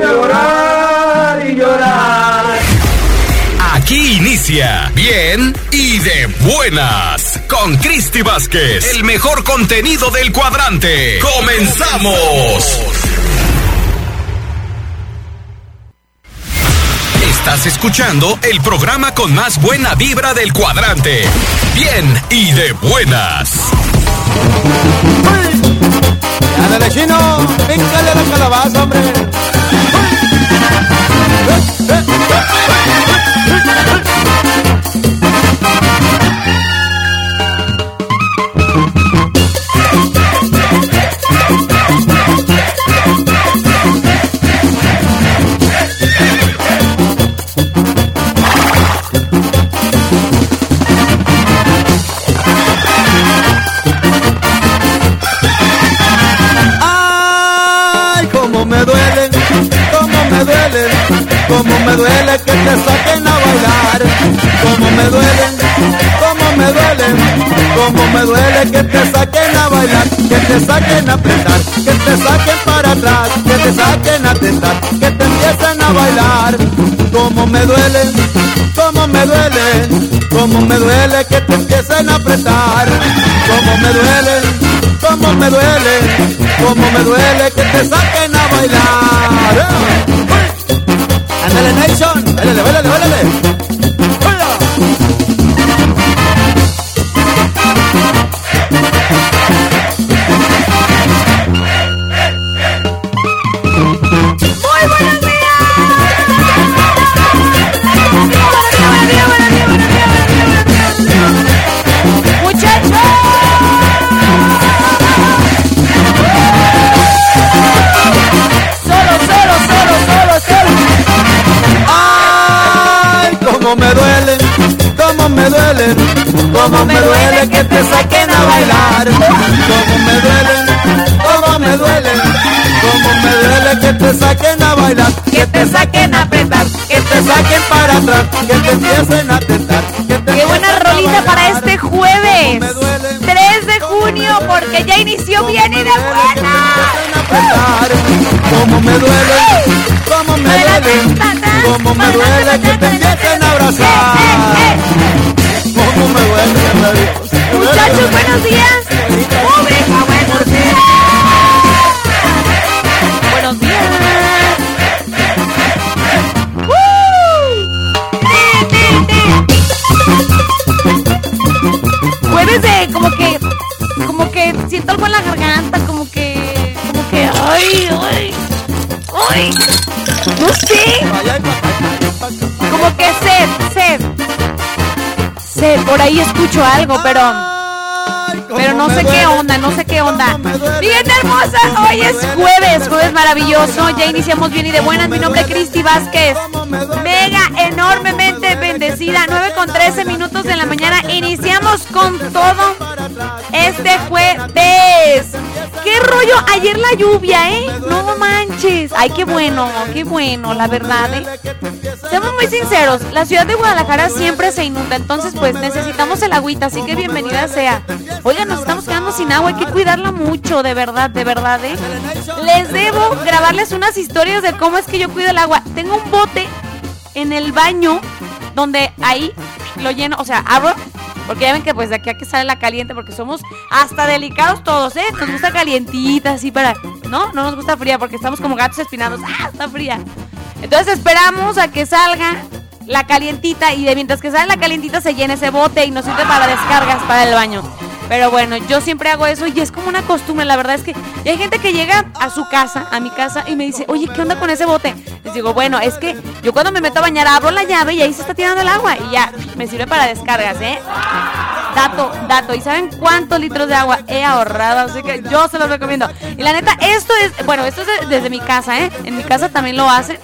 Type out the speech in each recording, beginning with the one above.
Llorar y llorar. Aquí inicia Bien y de buenas con Cristi Vázquez, el mejor contenido del cuadrante. ¡Comenzamos! Estás escuchando el programa con más buena vibra del cuadrante. Bien y de buenas. ¡Ándale, chino! ¡Píncale la calabaza, hombre! ¡Ay, me duele que te saquen a bailar! ¡Cómo me duelen! ¡Cómo me duelen! ¡Cómo me duele que te saquen a bailar! ¡Que te saquen a apretar! ¡Que te saquen para atrás! ¡Que te saquen a tentar! ¡Que te empiecen a bailar! ¡Cómo me duelen! ¡Cómo me duele! ¡Cómo me duele que te empiecen a apretar! ¡Cómo me duelen! cómo me duele, cómo me duele que te saquen a bailar. Ándale, Nation, bailale, bailale, bailale. Te saquen a bailar. Que te saquen a apretar, que te saquen para atrás, que te empiecen a tentar. Que te Qué buena rolita para este jueves. Cómo me duele, 3 de junio, porque ya inició bien y de buena. Como me duele, como me duele, como me duele que te empiecen a abrazar. Como me duele. Muchachos, buenos días. Ay, no sé. Como que sed, sed. Sed, por ahí escucho algo, pero pero no sé qué onda, no sé qué onda. gente hermosa, hoy es jueves, jueves maravilloso. Ya iniciamos bien y de buenas. Mi nombre es Cristi Vázquez. Mega, enormemente bendecida. 9 con 13 minutos de la mañana. Iniciamos con todo este jueves. ¿Qué rollo? Ayer la lluvia, ¿eh? No manches. Ay, qué bueno, qué bueno, la verdad, ¿eh? Seamos muy sinceros, la ciudad de Guadalajara siempre se inunda, entonces pues necesitamos el agüita, así que bienvenida sea. Oigan, nos estamos quedando sin agua, hay que cuidarla mucho, de verdad, de verdad, ¿eh? Les debo grabarles unas historias de cómo es que yo cuido el agua. Tengo un bote en el baño donde ahí lo lleno, o sea, abro, porque ya ven que pues de aquí a que sale la caliente, porque somos hasta delicados todos, ¿eh? Nos gusta calientita, así para, ¿no? No nos gusta fría, porque estamos como gatos espinados, ¡ah, está fría! Entonces esperamos a que salga la calientita y de mientras que sale la calientita se llena ese bote y nos sirve para descargas para el baño. Pero bueno, yo siempre hago eso y es como una costumbre, la verdad es que hay gente que llega a su casa, a mi casa y me dice, oye, ¿qué onda con ese bote? Les digo, bueno, es que yo cuando me meto a bañar abro la llave y ahí se está tirando el agua y ya, me sirve para descargas, ¿eh? Dato, dato. ¿Y saben cuántos litros de agua he ahorrado? Así que yo se los recomiendo. Y la neta, esto es, bueno, esto es desde mi casa, ¿eh? En mi casa también lo hacen.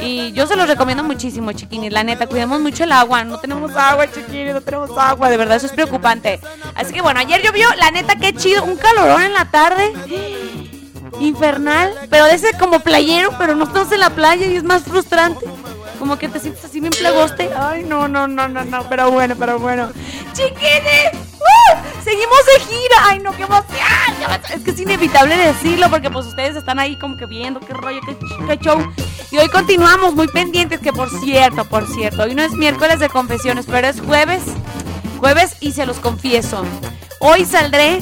Y yo se los recomiendo muchísimo, chiquinis. La neta, cuidemos mucho el agua. No tenemos agua, chiquinis, no tenemos agua. De verdad, eso es preocupante. Así que bueno, ayer llovió. La neta, qué chido. Un calorón en la tarde infernal, pero de ese como playero, pero no estamos en la playa y es más frustrante. Como que te sientes así bien plegoste. Ay, no, no, no, no, no, pero bueno, pero bueno. Chiquines, ¡uh! seguimos de gira. Ay, no, qué emoción. Es que es inevitable decirlo porque pues ustedes están ahí como que viendo qué rollo, qué, qué show. Y hoy continuamos muy pendientes que por cierto, por cierto, hoy no es miércoles de confesiones, pero es jueves. Jueves y se los confieso. Hoy saldré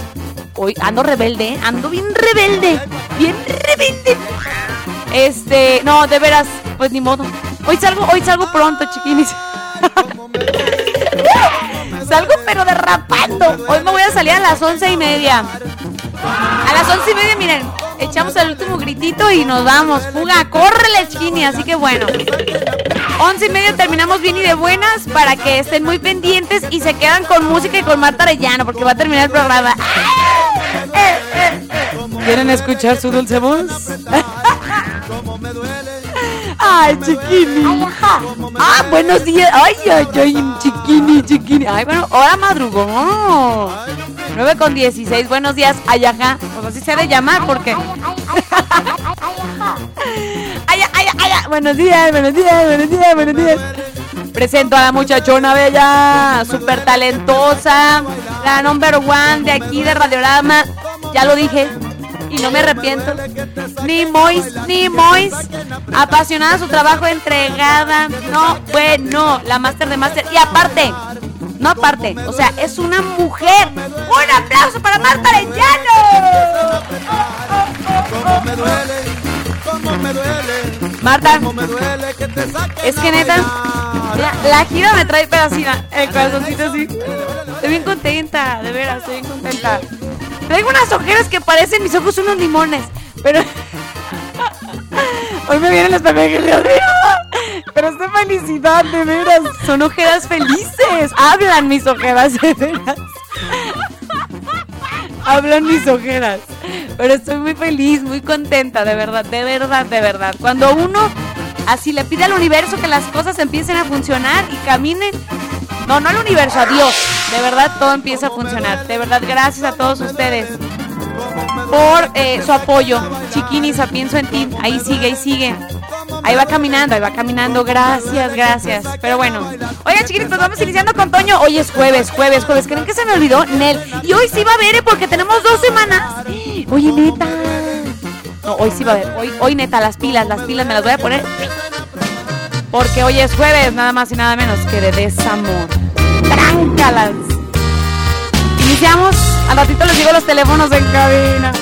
hoy ando rebelde, ando bien rebelde, bien rebelde. Este, no, de veras, pues ni modo. Hoy salgo, hoy salgo pronto, chiquinis. salgo pero derrapando. Hoy me voy a salir a las once y media. A las once y media, miren, echamos el último gritito y nos vamos. Fuga, córrele, chiquini. Así que bueno. Once y media terminamos bien y de buenas para que estén muy pendientes y se quedan con música y con Marta Arellano porque va a terminar el programa. ¿Quieren escuchar su dulce voz? Ay, chiquini. Ah, buenos días. Ay, ay, ay, chiquini, chiquini. Ay, bueno, ahora madrugó. 9 con 16. Buenos días, Ayaja. Pues así se ha de llamar porque. Ay, ay, ay, buenos días, buenos días, buenos días, buenos días. Presento a la muchachona bella, súper talentosa, la number one de aquí de Radiorama. Ya lo dije y no me arrepiento. Ni Mois, ni Mois. Apasionada su trabajo, entregada. No, bueno, la máster de máster. Y aparte, no aparte, o sea, es una mujer. ¡Un aplauso para Marta Arellano! Marta, es que neta, mira, la gira me trae pedacina, el corazoncito así. Estoy bien contenta, de veras, estoy bien contenta. Traigo unas ojeras que parecen mis ojos unos limones, pero hoy me vienen las Dios mío. Pero es de felicidad, de veras. Son ojeras felices. Hablan mis ojeras, de veras. Hablan mis ojeras. Pero estoy muy feliz, muy contenta, de verdad, de verdad, de verdad. Cuando uno así le pide al universo que las cosas empiecen a funcionar y caminen. No, no al universo, a Dios. De verdad todo empieza a funcionar. De verdad, gracias a todos ustedes por eh, su apoyo. Chiquinisa, pienso en ti. Ahí sigue, ahí sigue. Ahí va caminando, ahí va caminando. Gracias, gracias. Pero bueno. Oigan, chiquitos, pues vamos iniciando con Toño. Hoy es jueves, jueves, jueves. ¿Creen que se me olvidó? Nel. Y hoy sí va a haber, ¿eh? porque tenemos dos semanas. Oye, neta. No, hoy sí va a haber. Hoy neta, las pilas, las pilas me las voy a poner. Porque hoy es jueves, nada más y nada menos que de desamor. Tráncalas. Iniciamos. Al ratito les digo los teléfonos en cabina.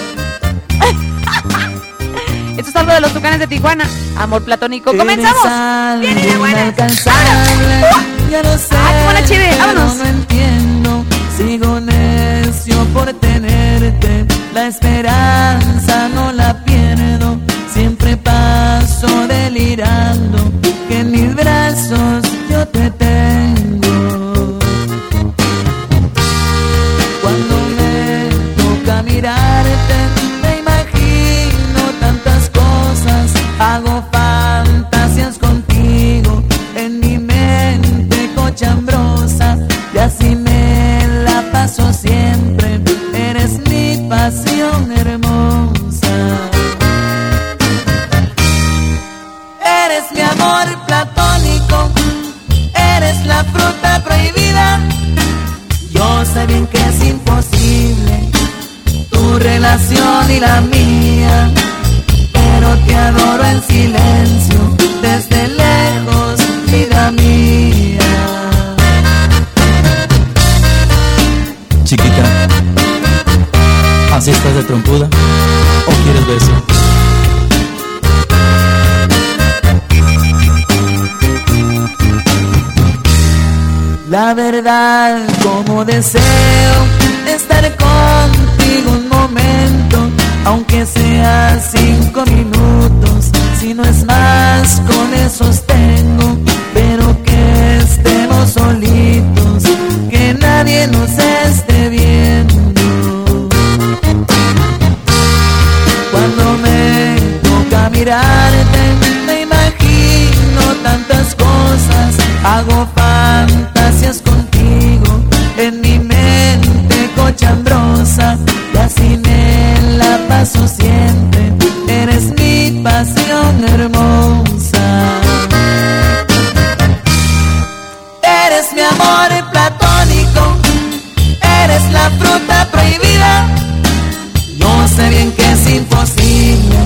Esto es algo de los tucanes de Tijuana. Amor platónico. ¡Comenzamos! ¡Viene de buenas! Ya no sé, Ah, qué buena pero vámonos. no entiendo. Sigo necio por tenerte. La esperanza no la pierdo. Siempre paso delirando. Que en mis brazos yo te tengo. Y la mía, pero te adoro en silencio, desde lejos, vida mía. Chiquita, ¿así estás de trompuda? ¿O quieres beso? La verdad, como deseo estar un momento, aunque sea cinco minutos. Si no es más, con eso tengo, pero que estemos solitos, que nadie nos esté viendo. Cuando me toca mirarte, me imagino tantas cosas, hago fantasías contigo en mi mente cochambrosa paso siempre. Eres mi pasión hermosa. Eres mi amor platónico, eres la fruta prohibida. No sé bien que es imposible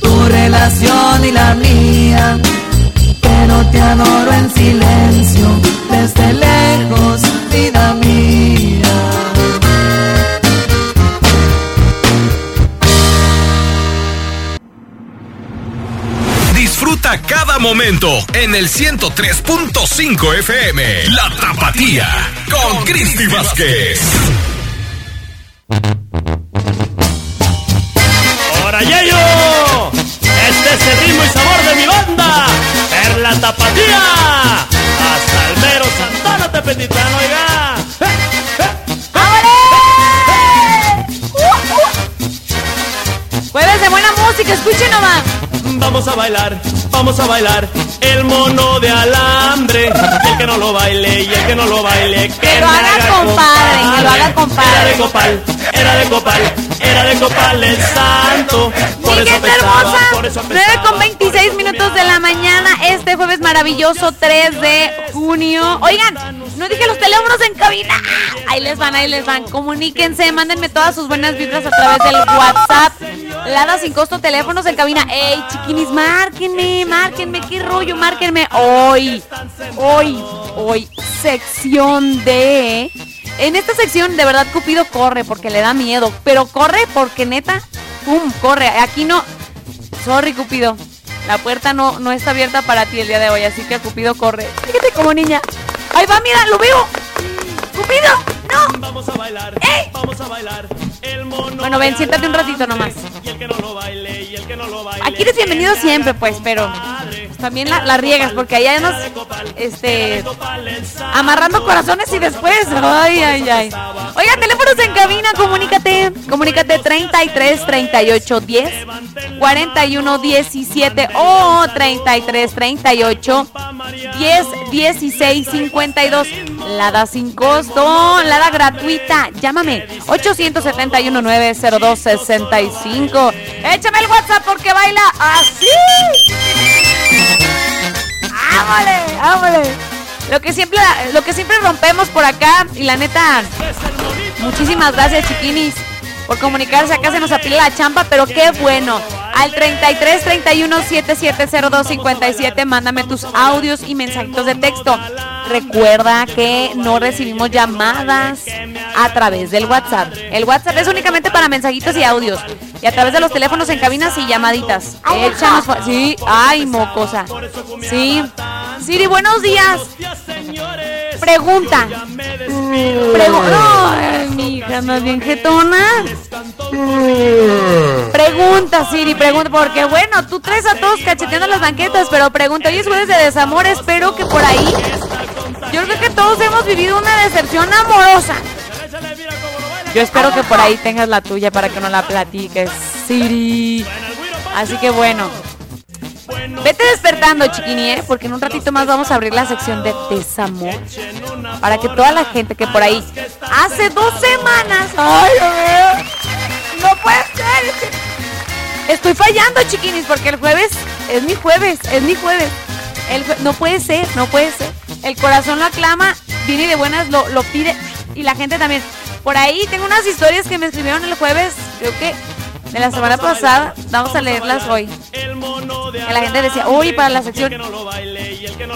tu relación y la mía pero te adoro en silencio, desde lejos, Cada momento en el 103.5 FM. La Tapatía con Cristi Vázquez. ¡Ahora Yayo! Este es el ritmo y sabor de mi banda, Perla Tapatía. Hasta el mero Santana Tepetitlán, oiga. Jueves de buena música, escuchen nomás. Vamos a bailar, vamos a bailar el mono de alambre. Y el que no lo baile y el que no lo baile, que, Que lo haga compadre, que lo haga compadre. Era de copal, era de copal, era de copal el santo. Por eso apestaba, hermosa, por eso 9 apestaba. con 26 minutos de la mañana, este jueves maravilloso 3 de junio. Oigan, no dije los teléfonos en cabina. Ahí les van, ahí les van. Comuníquense, mándenme todas sus buenas vibras a través del WhatsApp. Lada sin costo, teléfonos en cabina. Ey, chiquinis, márquenme, márquenme, qué rollo, márquenme. Hoy, hoy, hoy, sección de... En esta sección, de verdad, Cupido corre porque le da miedo. Pero corre porque neta, pum, corre. Aquí no... Sorry, Cupido. La puerta no, no está abierta para ti el día de hoy, así que Cupido corre. Fíjate como niña. Ahí va, mira, lo veo. Cupido, no. Vamos a bailar, ¡Ey! vamos a bailar el mono Bueno, ven, siéntate un ratito nomás. Y el que no lo baile y el que no lo baile. Aquí eres bienvenido siempre, pues, pero pues, también la, la riegas, porque allá nos, este, amarrando corazones y después, ay, ay, ay. Oiga, teléfonos en cabina, comunícate, comunícate 33 38 10 41 17 o 33 38 10 16 52. Lada sin costo, lada gratuita. Llámame 871 902 65. Échame el WhatsApp porque baila así. ¡Ámale! ¡Ámale! Lo que siempre lo que siempre rompemos por acá y la neta muchísimas gracias chiquinis por comunicarse acá se nos apila la champa, pero qué bueno. Al 33 31 7702 57 mándame tus audios y mensajitos de texto. Recuerda que no recibimos llamadas a través del WhatsApp. El WhatsApp es únicamente para mensajitos y audios. Y a través de los teléfonos en cabinas y llamaditas. Échanos. Sí, ay, mocosa. Sí. Siri, buenos días. Pregunta. Pregunta. Ay, mi hija, más bien jetona. Pregunta, Siri, pregunta, porque bueno, tú traes a todos cacheteando las banquetas, pero pregunta, hoy es jueves de desamor, espero que por ahí, yo creo que todos hemos vivido una decepción amorosa. Yo espero que por ahí tengas la tuya para que no la platiques, Siri. Así que bueno, vete despertando, chiquini, ¿eh? porque en un ratito más vamos a abrir la sección de desamor. Para que toda la gente que por ahí hace dos semanas, ay, mío, no puede ser. Estoy fallando, chiquinis, porque el jueves es mi jueves, es mi jueves. El no puede ser, no puede ser. El corazón lo aclama, viene de buenas, lo pide y la gente también. Por ahí tengo unas historias que me escribieron el jueves, creo que de la semana pasada. Vamos a leerlas hoy. Que la gente decía, uy, para la sección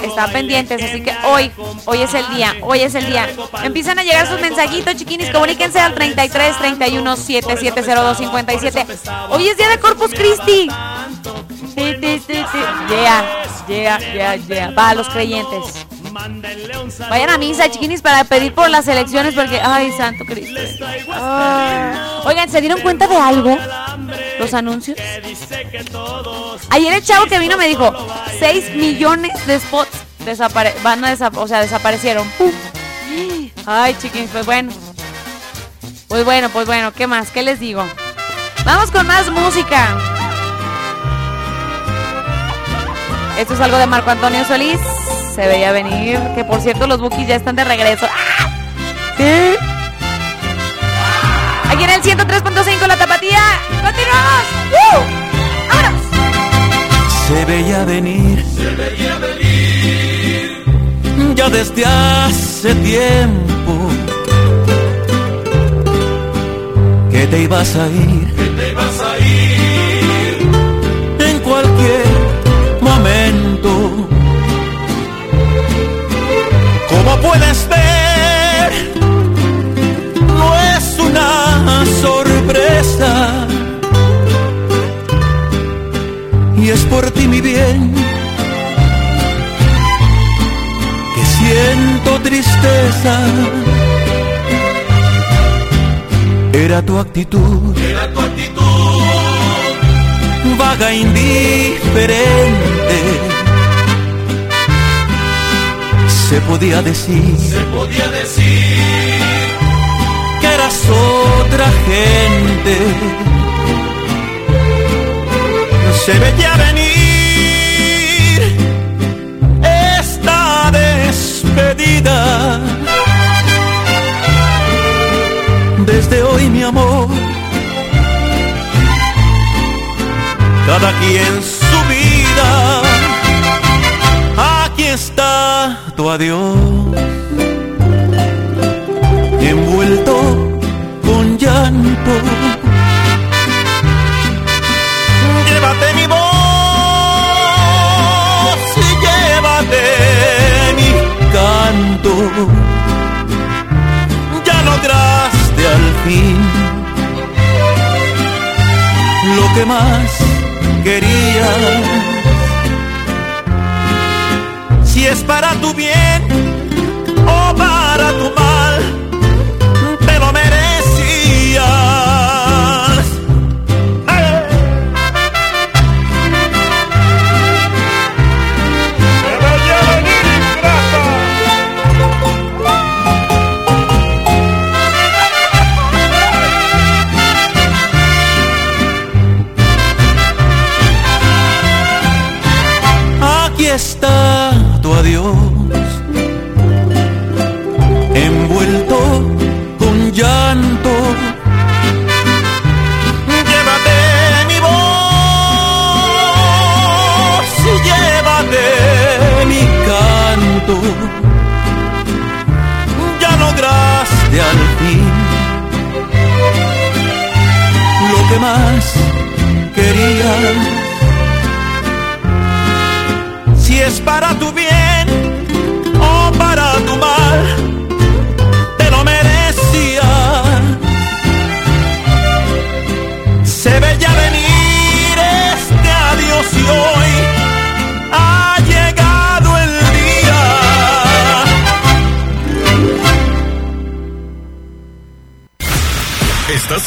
están pendientes, así que hoy, hoy es el día, hoy es el día. Empiezan a llegar sus mensajitos, chiquinis, comuníquense al 33 31 7702 57. Hoy es día de Corpus Christi. Yeah, yeah, yeah, yeah. Va a los creyentes. Vayan a misa, chiquinis, para pedir por las elecciones, porque, ay, santo Cristo. Ay. Oigan, ¿se dieron cuenta de algo? Los anuncios. Ayer el chavo que vino me dijo, 6 millones de spots desapare van a desa- o sea, desaparecieron. ¡Pum! Ay, chiquinis, pues bueno. Pues bueno, pues bueno, ¿qué más? ¿Qué les digo? Vamos con más música. Esto es algo de Marco Antonio Solís. Se veía venir. Que por cierto, los Bookies ya están de regreso. ¡Ah! ¿Sí? Aquí en el 103.5 La Tapatía. ¡Continuamos! ¡Uh! ¡Vámonos! Se veía venir. Se veía venir. Ya desde hace tiempo. Que te ibas a ir. Que te Puedes ver, no es una sorpresa. Y es por ti mi bien que siento tristeza. Era tu actitud, era tu actitud, vaga indiferente se podía decir, se podía decir que eras otra gente. Se veía venir esta despedida. Desde hoy, mi amor, cada quien su vida tu adiós, envuelto con llanto. Llévate mi voz y llévate mi canto. Ya lograste al fin lo que más querías si es para tu bien o para tu mal, si es para tu bien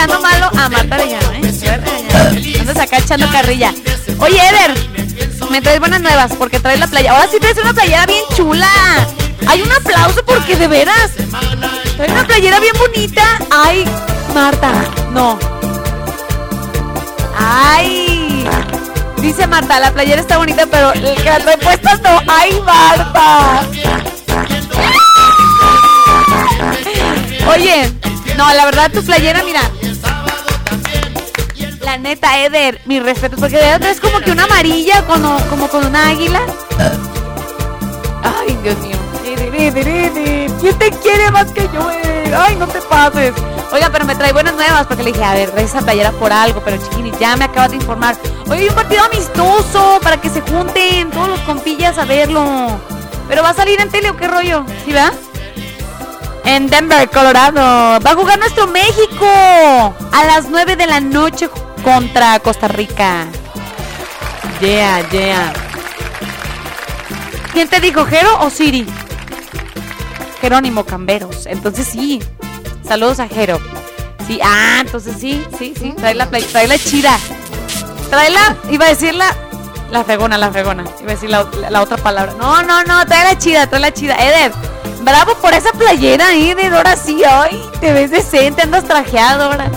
Echando malo a Marta Arellano, ¿eh? Te voy a regañar. Andas acá echando carrilla. Oye, Eder, me traes buenas nuevas porque traes la playa. Ahora sí traes una playera bien chula. Hay un aplauso porque de veras. Traes una playera bien bonita. Ay, Marta, no. Ay. Dice Marta, la playera está bonita, pero el que la puesta no. Ay, Marta. Oye, no, la verdad tu playera, mira. La neta, Eder, mi respeto, porque de otra es como que una amarilla como, como con una águila. Ay, Dios mío. ¿Quién te quiere más que yo, Eder? Ay, no te pases. Oiga, pero me trae buenas nuevas porque le dije, a ver, esa playera por algo, pero chiquini, ya me acabas de informar. Oye, hay un partido amistoso para que se junten todos los compillas a verlo. Pero va a salir en tele o qué rollo, ¿sí va? En Denver, Colorado. Va a jugar nuestro México a las 9 de la noche contra Costa Rica. Yeah, yeah. ¿Quién te dijo, Jero o Siri? Jerónimo Camberos. Entonces sí. Saludos a Jero. Sí, ah, entonces sí, sí, sí. Trae la, trae la chida. Tráela, iba a decir la, la fregona, la fregona. Iba a decir la, la- la otra palabra. No, no, no, trae la chida, trae la chida. Eder, bravo por esa playera, Eder. Ahora sí, ay, te ves decente, andas trajeado ahora.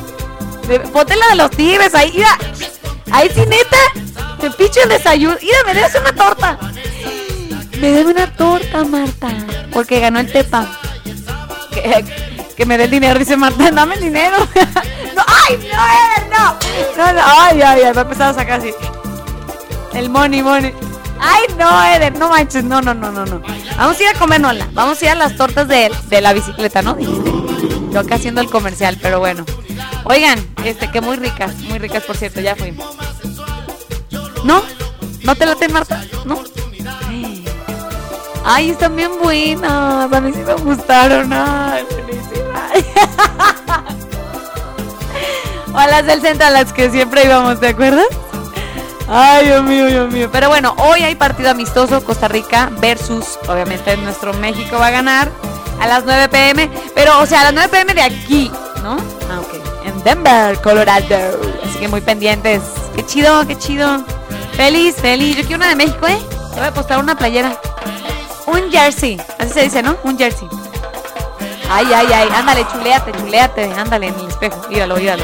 Ponte la de los tigres ahí, mira. Ahí sí, neta. Te picho el desayuno. Mira, me debes una torta. Me debe una torta, Marta. Porque ganó el Tepa. Que, me dé el dinero, dice Marta. Dame el dinero. no, ¡Ay, no, no! No, ay, ay, ay. Me ha empezado a sacar así. El money, money. Ay, no, Eder, no manches. No, no, no, no, no. Vamos a ir a comer, Nola. Vamos a ir a las tortas de, de la bicicleta, ¿no? Dijiste. Yo acá haciendo el comercial, pero bueno. Oigan, este, que muy ricas, muy ricas, por cierto, ya fuimos. ¿No? ¿No te late, Marta? ¿No? Ay, están bien buenas. A mí sí me gustaron. Ay, felicidades. o a las del centro a las que siempre íbamos, ¿te acuerdas? Ay, Dios mío, Dios mío. Pero bueno, hoy hay partido amistoso Costa Rica versus, obviamente, nuestro México va a ganar a las 9 pm. Pero, o sea, a las 9 pm de aquí, ¿no? Ah, ok. En Denver, Colorado. Así que muy pendientes. Qué chido, qué chido. Feliz, feliz. Yo quiero una de México, ¿eh? Te voy a postar una playera. Un jersey. Así se dice, ¿no? Un jersey. Ay, ay, ay. Ándale, chuleate, chuleate. Ándale en el espejo. Míralo, míralo.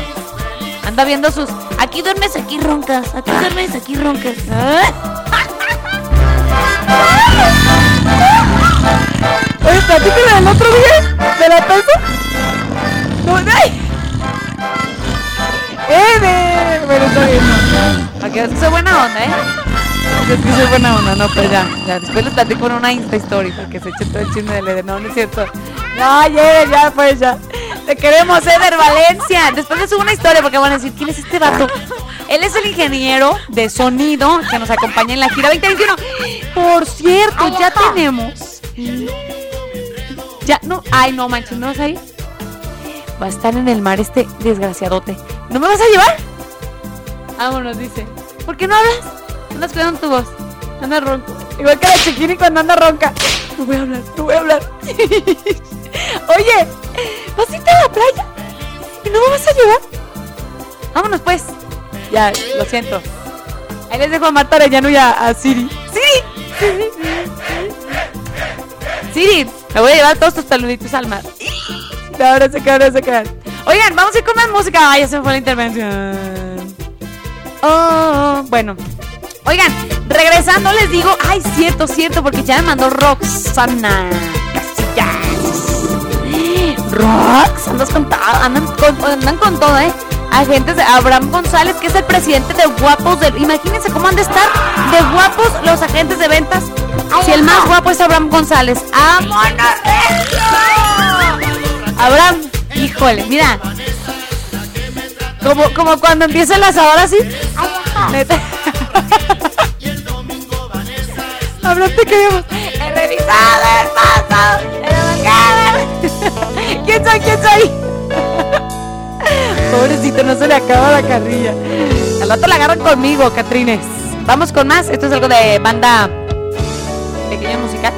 Anda viendo sus. Aquí duermes, aquí roncas. Aquí duermes, aquí roncas. Oye, del otro día. ¿De la taza? No, ay. ¡Eder! Bueno, está bien. no. Para que soy buena onda, ¿eh? Es que soy buena onda, no, pues ya, ya. Después les platico en una Insta Story para que se eche todo el chisme del Eder. No, no es cierto. No, ya, ya, pues ya. Te queremos, Eder Valencia. Después les subo una historia porque van a decir, ¿quién es este vato? Él es el ingeniero de sonido que nos acompaña en la gira 2021. Por cierto, ya tenemos. Ya, no, ay, no manches, ¿no vas a ir? Va a estar en el mar este desgraciadote. ¿No me vas a llevar? Vámonos, dice. ¿Por qué no hablas? Andas cuidando tu voz. Anda ronco. Igual que la chiquini cuando anda ronca. No voy a hablar, no voy a hablar. Oye, ¿vas a irte a la playa? ¿Y no me vas a llevar? Vámonos pues. Ya, lo siento. Ahí les dejo a Marta Arellano y a, a Siri. ¡Siri! Siri, me voy a llevar todos tus peluditos al mar. No, ahora se quedan, ahora se quedan. Oigan, vamos a ir con más música. Ay, ya se me fue la intervención. Oh, bueno. Oigan, regresando les digo, ay, cierto, cierto, porque ya me mandó Roxana Casillas. Rox, andas con, ta- andan con, andan con todo, ¿eh? Agentes de Abraham González, que es el presidente de Guapos del. Imagínense cómo han de estar de guapos los agentes de ventas. Si el más guapo es Abraham González. ¡Vámonos! Abraham, híjole, mira. Como, como cuando empieza el asador así. Neta. Abraham, te queremos. He revisado el. ¿Quién soy? ¿Quién soy? Pobrecito, no se le acaba la carrilla. Al rato la agarran conmigo, Catrines. Vamos con más. Esto es algo de banda pequeño musical.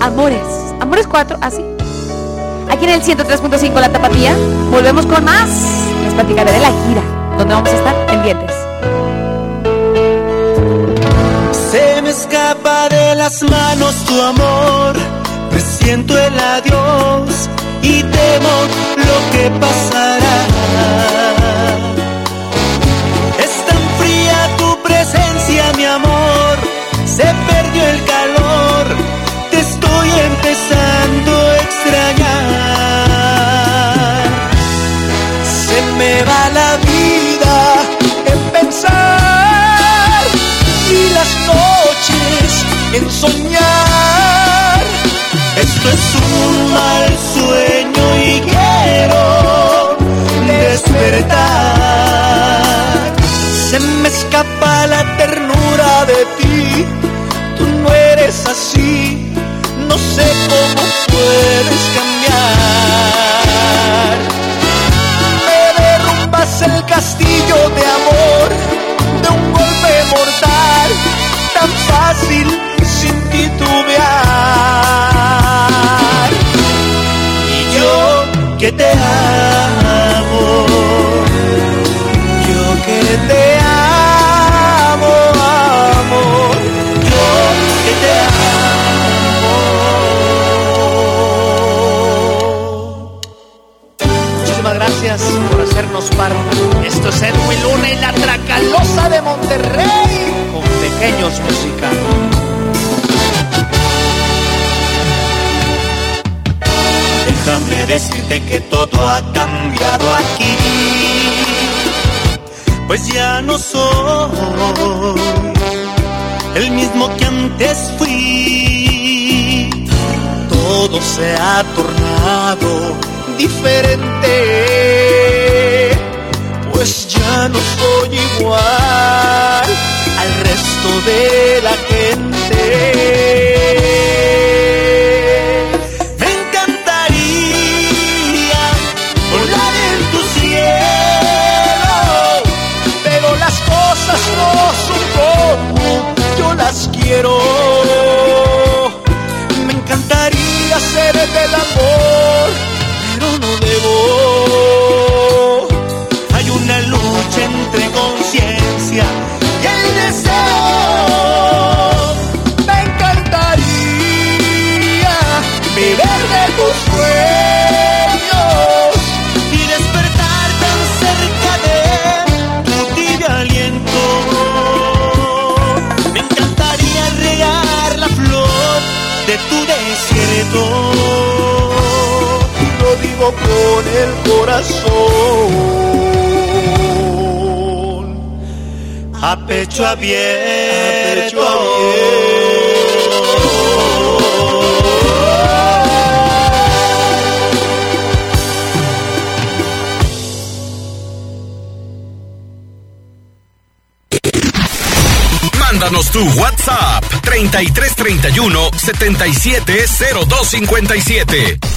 Amores. Amores 4, así. Aquí en el 103.5 La Tapatía. Volvemos con más. Les platicaré de la gira. Donde vamos a estar pendientes. Se me escapa de las manos tu amor, presiento el adiós y temo lo que pasará. Es tan fría tu presencia, mi amor, se perdió el calor, Se me escapa la ternura de ti, tú no eres así, no sé cómo puedes cambiar. Me derrumbas el castillo de amor, de un golpe mortal, tan fácil pues ya no soy el mismo que antes fui. Todo se ha tornado diferente, pues ya no soy igual al resto de la gente. vivo con el corazón a pecho abierto. A pecho abierto. Mándanos tu WhatsApp 3331 770257.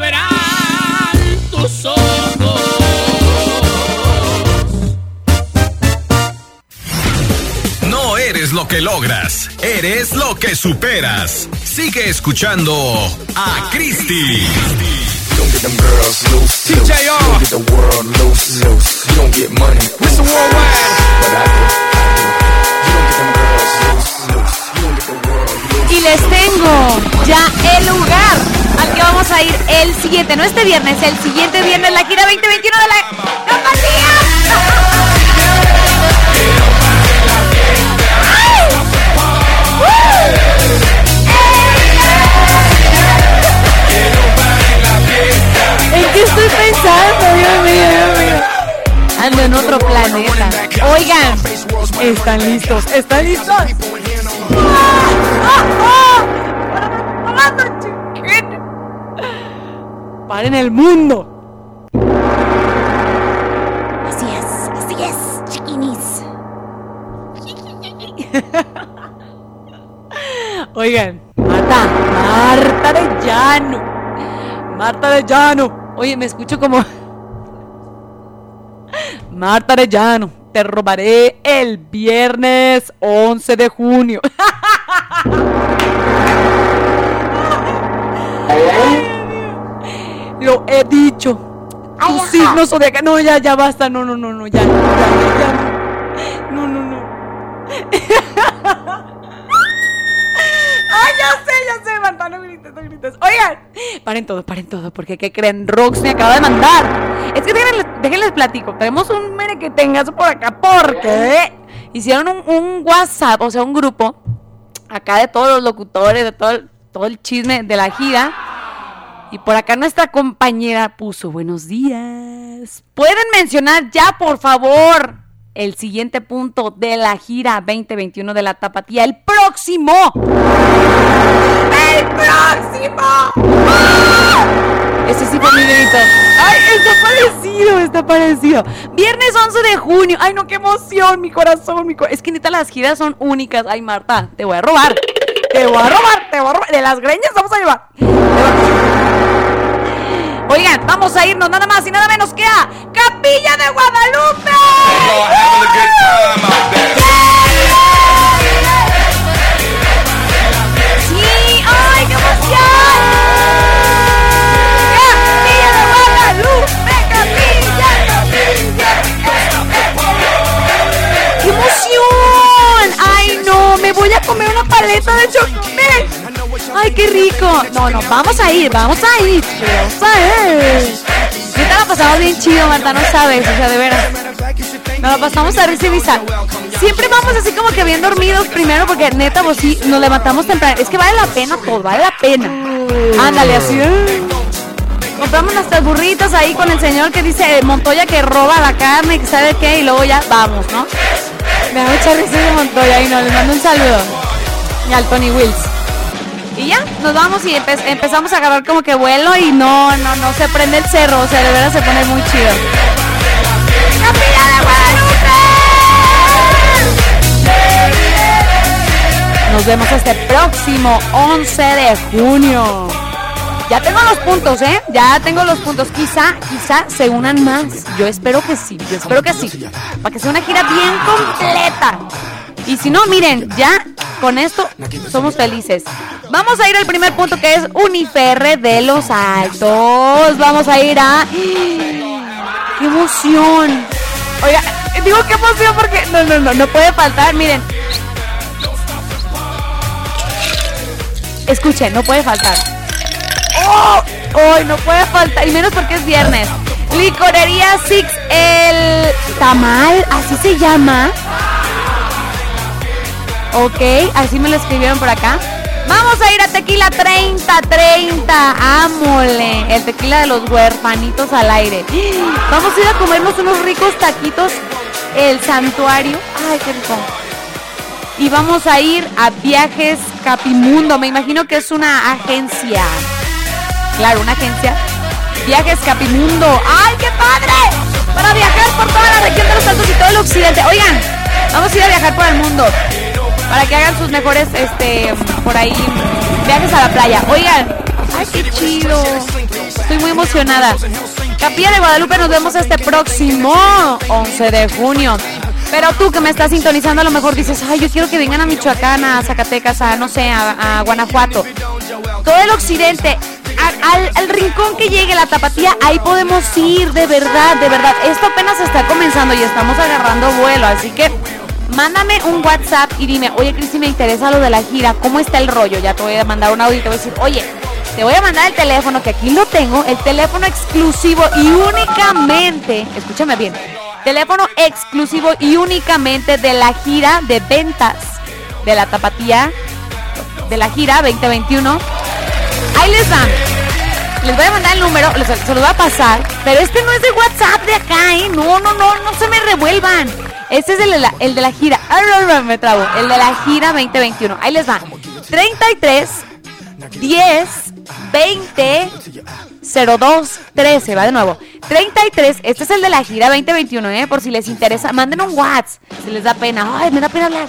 verán. No eres lo que logras, eres lo que superas. Sigue escuchando a Christie. Y les tengo ya el lugar al que vamos a ir el siguiente, no este viernes, el siguiente viernes, la gira 2021 de la Tapatía. ¿En qué estoy pensando? Dios mío, Dios mío. Ando en otro planeta. Oigan, ¿están listos? ¿Están listos? Paren el mundo. Así es, así es, chiquinis. Oigan, Marta, Marta de Llano. Marta de Llano. Oye, me escucho como. Marta de Llano. Te robaré el viernes 11 de junio. Lo he dicho. Tu signo zodiacal. No, ya, ya basta. No, no, no, no, ya, ya, ya, ya. No, no, no. ¡Ay, ya sé, ya sé! Marta, no grites, no grites. Oigan, paren todo, paren todo, porque ¿qué creen? Rox me acaba de mandar. Es que déjenles, déjenles platico. Tenemos un mere que tengas por acá, porque hicieron un, un WhatsApp, o sea, un grupo, acá de todos los locutores, de todo, el- todo el chisme de la gira. Y por acá nuestra compañera puso buenos días. ¿Pueden mencionar ya, por favor, el siguiente punto de la gira 2021 de la Tapatía? El próximo. ¡El próximo! ¡Ah! Ese sí fue mi grito. ¡Ay, está parecido, está parecido! Viernes 11 de junio. ¡Ay, no, qué emoción! Mi corazón, mi corazón. Es que neta, las giras son únicas. ¡Ay, Marta, te voy a robar! Te voy a robar, te voy a robar. De las greñas vamos a llevar. Oigan, vamos a irnos nada más y nada menos que a Capilla de Guadalupe. Comer una paleta de chocolate. ¡Ay, qué rico! No, no, vamos a ir, vamos a ir. Vamos a ir. Neta la pasamos bien chido, Marta, no sabes, o sea, de veras. Nos la pasamos a risa. Siempre vamos así como que bien dormidos primero porque neta, pues sí, nos levantamos temprano. Es que vale la pena todo, vale la pena. Ándale, así. ¡ay! Compramos nuestras burritas ahí con el señor que dice eh, Montoya que roba la carne, que sabe qué, y luego ya vamos, ¿no? Me mucha risa de Montoya y no, les mando un saludo. Y al Tony Wills. Y ya, nos vamos y empe- empezamos a agarrar como que vuelo y no, no, no se prende el cerro, o sea, de verdad se pone muy chido. Nos vemos este próximo 11 de junio. Ya tengo los puntos, ¿eh? Ya tengo los puntos. Quizá, quizá se unan más. Yo espero que sí, yo espero que sí. Para que sea una gira bien completa. Y si no, miren, ya con esto somos felices. Vamos a ir al primer punto que es Uniferre de los Altos. Vamos a ir a... ¡Qué emoción! Oiga, digo qué emoción porque... No, no, no, no puede faltar, miren. Escuchen, no puede faltar. ¡Oh! ¡Hoy no puede faltar! Y menos porque es viernes. Licorería Six, el tamal, así se llama. Ok, así me lo escribieron por acá. Vamos a ir a Tequila 30, 30. Ámole. El tequila de los huerfanitos al aire. Vamos a ir a comernos unos ricos taquitos. El santuario. Ay, qué rico. Y vamos a ir a Viajes Capimundo. Me imagino que es una agencia. Claro, una agencia. Viajes Capimundo. ¡Ay, qué padre! Para viajar por toda la región de los Altos y todo el occidente. Oigan, vamos a ir a viajar por el mundo. Para que hagan sus mejores, este, por ahí, viajes a la playa. Oigan, ¡ay, qué chido! Estoy muy emocionada. Capilla de Guadalupe, nos vemos este próximo 11 de junio. Pero tú que me estás sintonizando, a lo mejor dices, ay, yo quiero que vengan a Michoacán, a Zacatecas, a no sé, a, a Guanajuato. Todo el occidente, al, al rincón que llegue la tapatía, ahí podemos ir, de verdad, de verdad. Esto apenas está comenzando y estamos agarrando vuelo, así que mándame un WhatsApp y dime, oye, Cristi, me interesa lo de la gira, ¿cómo está el rollo? Ya te voy a mandar un audio y te voy a decir, oye, te voy a mandar el teléfono, que aquí lo tengo, el teléfono exclusivo y únicamente, escúchame bien, teléfono exclusivo y únicamente de la gira de ventas de la tapatía, de la gira 2021. Ahí les dan. Les voy a mandar el número, se los voy a pasar, pero este no es de WhatsApp de acá, ¿eh? No, no, no, no se me revuelvan. Este es el de la, el de la gira. Ah, me trabo. El de la gira 2021. Ahí les va. 33 10 20 02 13. Va de nuevo. 33. Este es el de la gira 2021, ¿eh? Por si les interesa. Manden un WhatsApp. Si les da pena. Ay, me da pena hablar.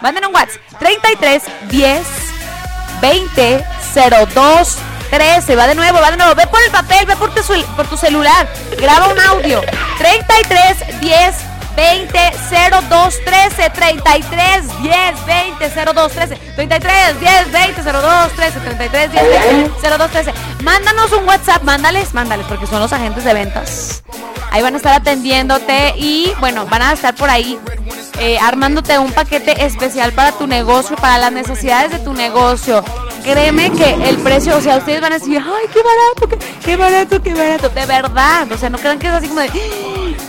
Manden un WhatsApp. 33 10 20 02 13. Va de nuevo, va de nuevo. Ve por el papel, ve por tu, por tu celular. Graba un audio. 33 10 20 02 13 33 10 20 02 13 33 10 20 02 13 33 10 20 02 13 Mándanos un WhatsApp, mándales, mándales, porque son los agentes de ventas. Ahí van a estar atendiéndote y bueno, van a estar por ahí eh, armándote un paquete especial para tu negocio, para las necesidades de tu negocio. Créeme que el precio, o sea, ustedes van a decir, ay, qué barato, qué, qué barato, qué barato. De verdad, o sea, no crean que es así como de...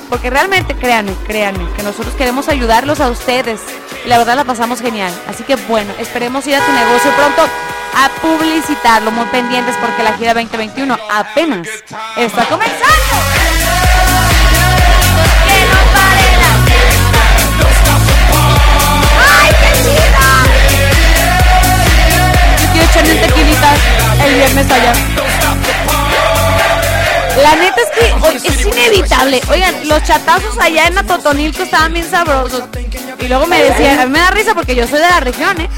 Porque realmente, créanme, créanme, que nosotros queremos ayudarlos a ustedes. Y la verdad la pasamos genial. Así que bueno, esperemos ir a tu negocio pronto a publicitarlo. Muy pendientes porque la gira 2021 apenas está comenzando. Un tequilita el viernes allá. La neta es que es inevitable. Oigan, los chatazos allá en Atotonilco estaban bien sabrosos. Y luego me decían, a mí me da risa porque yo soy de la región, ¿eh?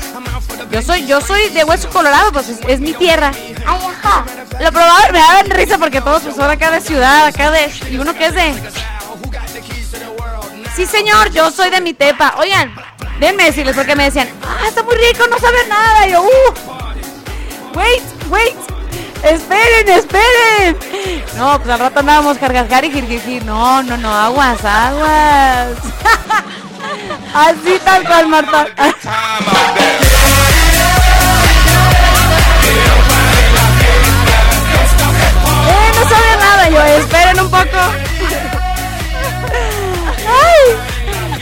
Yo soy, yo soy de Hueso Colorado, pues es, es mi tierra. Ay, ajá. Lo probaba, me daban risa porque todos pues, son acá de ciudad, acá de. Y uno que es de. Sí, señor, yo soy de mi tepa. Oigan, déjenme decirles porque me decían, ah, está muy rico, no sabe nada. Y yo, uh, wait, wait, esperen, esperen. No, pues al rato andábamos cargascar y jirgijir. No, no, no, aguas, aguas. Así tal cual, Marta. Eh, no sabe nada, yo, esperen un poco.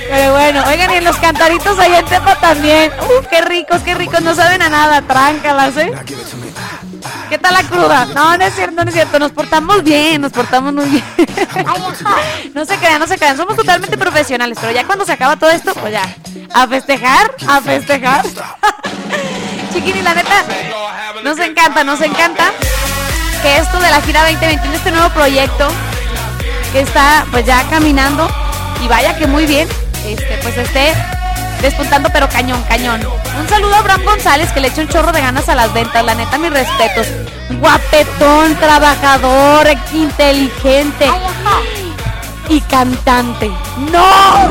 Pero bueno, oigan, y en los cantaritos allá en Tepa también. Uf, qué ricos, qué ricos, no saben a nada, tráncalas, ¿eh? ¿Qué tal la cruda? No, no es cierto, no es cierto, nos portamos bien, nos portamos muy bien. No se crean, no se crean, somos totalmente profesionales, pero ya cuando se acaba todo esto, pues ya, a festejar, a festejar. Chiquini, la neta, nos encanta, nos encanta que esto de la gira 2021, este nuevo proyecto que está pues ya caminando y vaya que muy bien, este pues esté despuntando pero cañón, cañón. Un saludo a Abraham González que le echa un chorro de ganas a las ventas, la neta mis respetos. Guapetón, trabajador, inteligente y cantante. ¡No!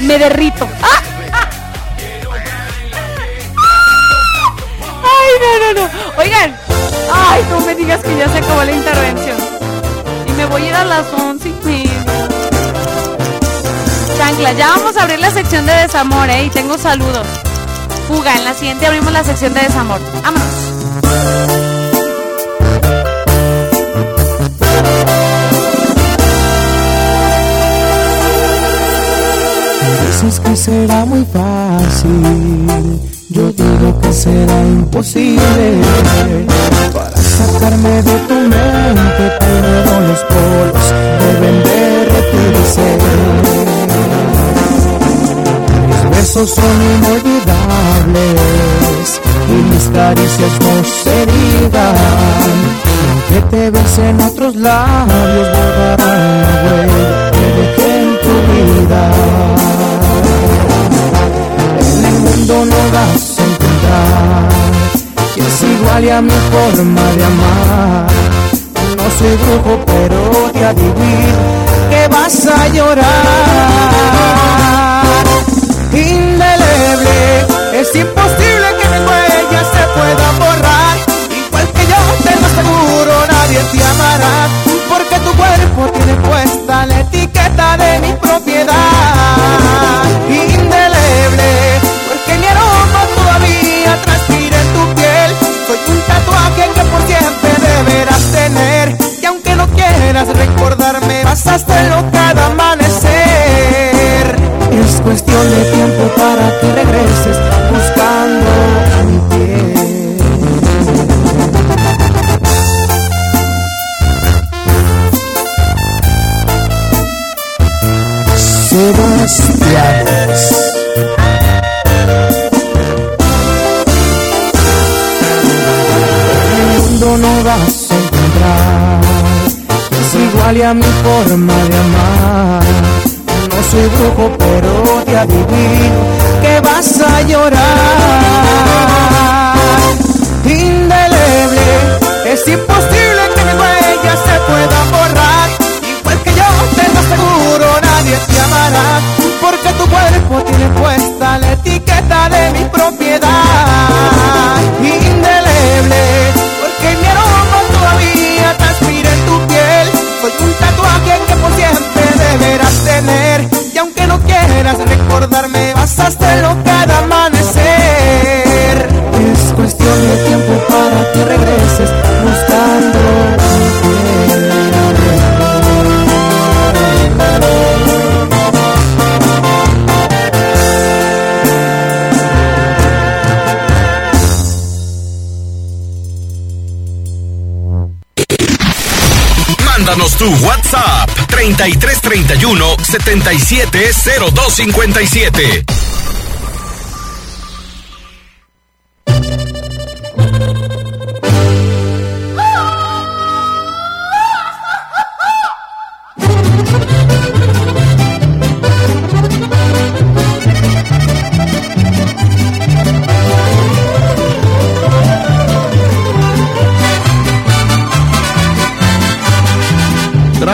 Me derrito. ¡Ah! Ay, no, no, no. Oigan, ay, no me digas que ya se acabó la intervención. Y me voy a ir a las once y media. Ya vamos a abrir la sección de desamor, ¿eh? Y tengo saludos. Fuga, en la siguiente abrimos la sección de desamor. Vámonos. Dices que será muy fácil, yo digo que será imposible. Para sacarme de tu mente, primero los polos deben derretirse. Besos son inolvidables y mis caricias no se digan. Que te besen otros labios, borrarán la huella que dejé en tu vida. En el mundo no vas a encontrar que es igual y a mi forma de amar. No soy brujo, pero de adivino que vas a llorar. Indeleble, es imposible que mi huella se pueda borrar. Igual que yo te lo aseguro, nadie te amará. Porque tu cuerpo tiene puesta la etiqueta de mi propiedad. Indeleble, porque mi aroma todavía transpira en tu piel. Soy un tatuaje que por siempre deberás tener. Y aunque no quieras recordarme, vas a hacerlo cada amanecer. Es cuestión de tiempo para que regreses buscando mi piel. Sebastián. no vas a encontrar Es igual y a mi forma de amar soy brujo pero te adivino que vas a llorar. Indeleble, es imposible que mi huella se pueda borrar. Igual que yo te lo aseguro nadie te amará Porque tu cuerpo tiene puesta la etiqueta de mi propiedad quieras recordarme vas a hacerlo cada amanecer. Es cuestión de tiempo para que regreses buscando Mándanos tu WhatsApp 3331 770257.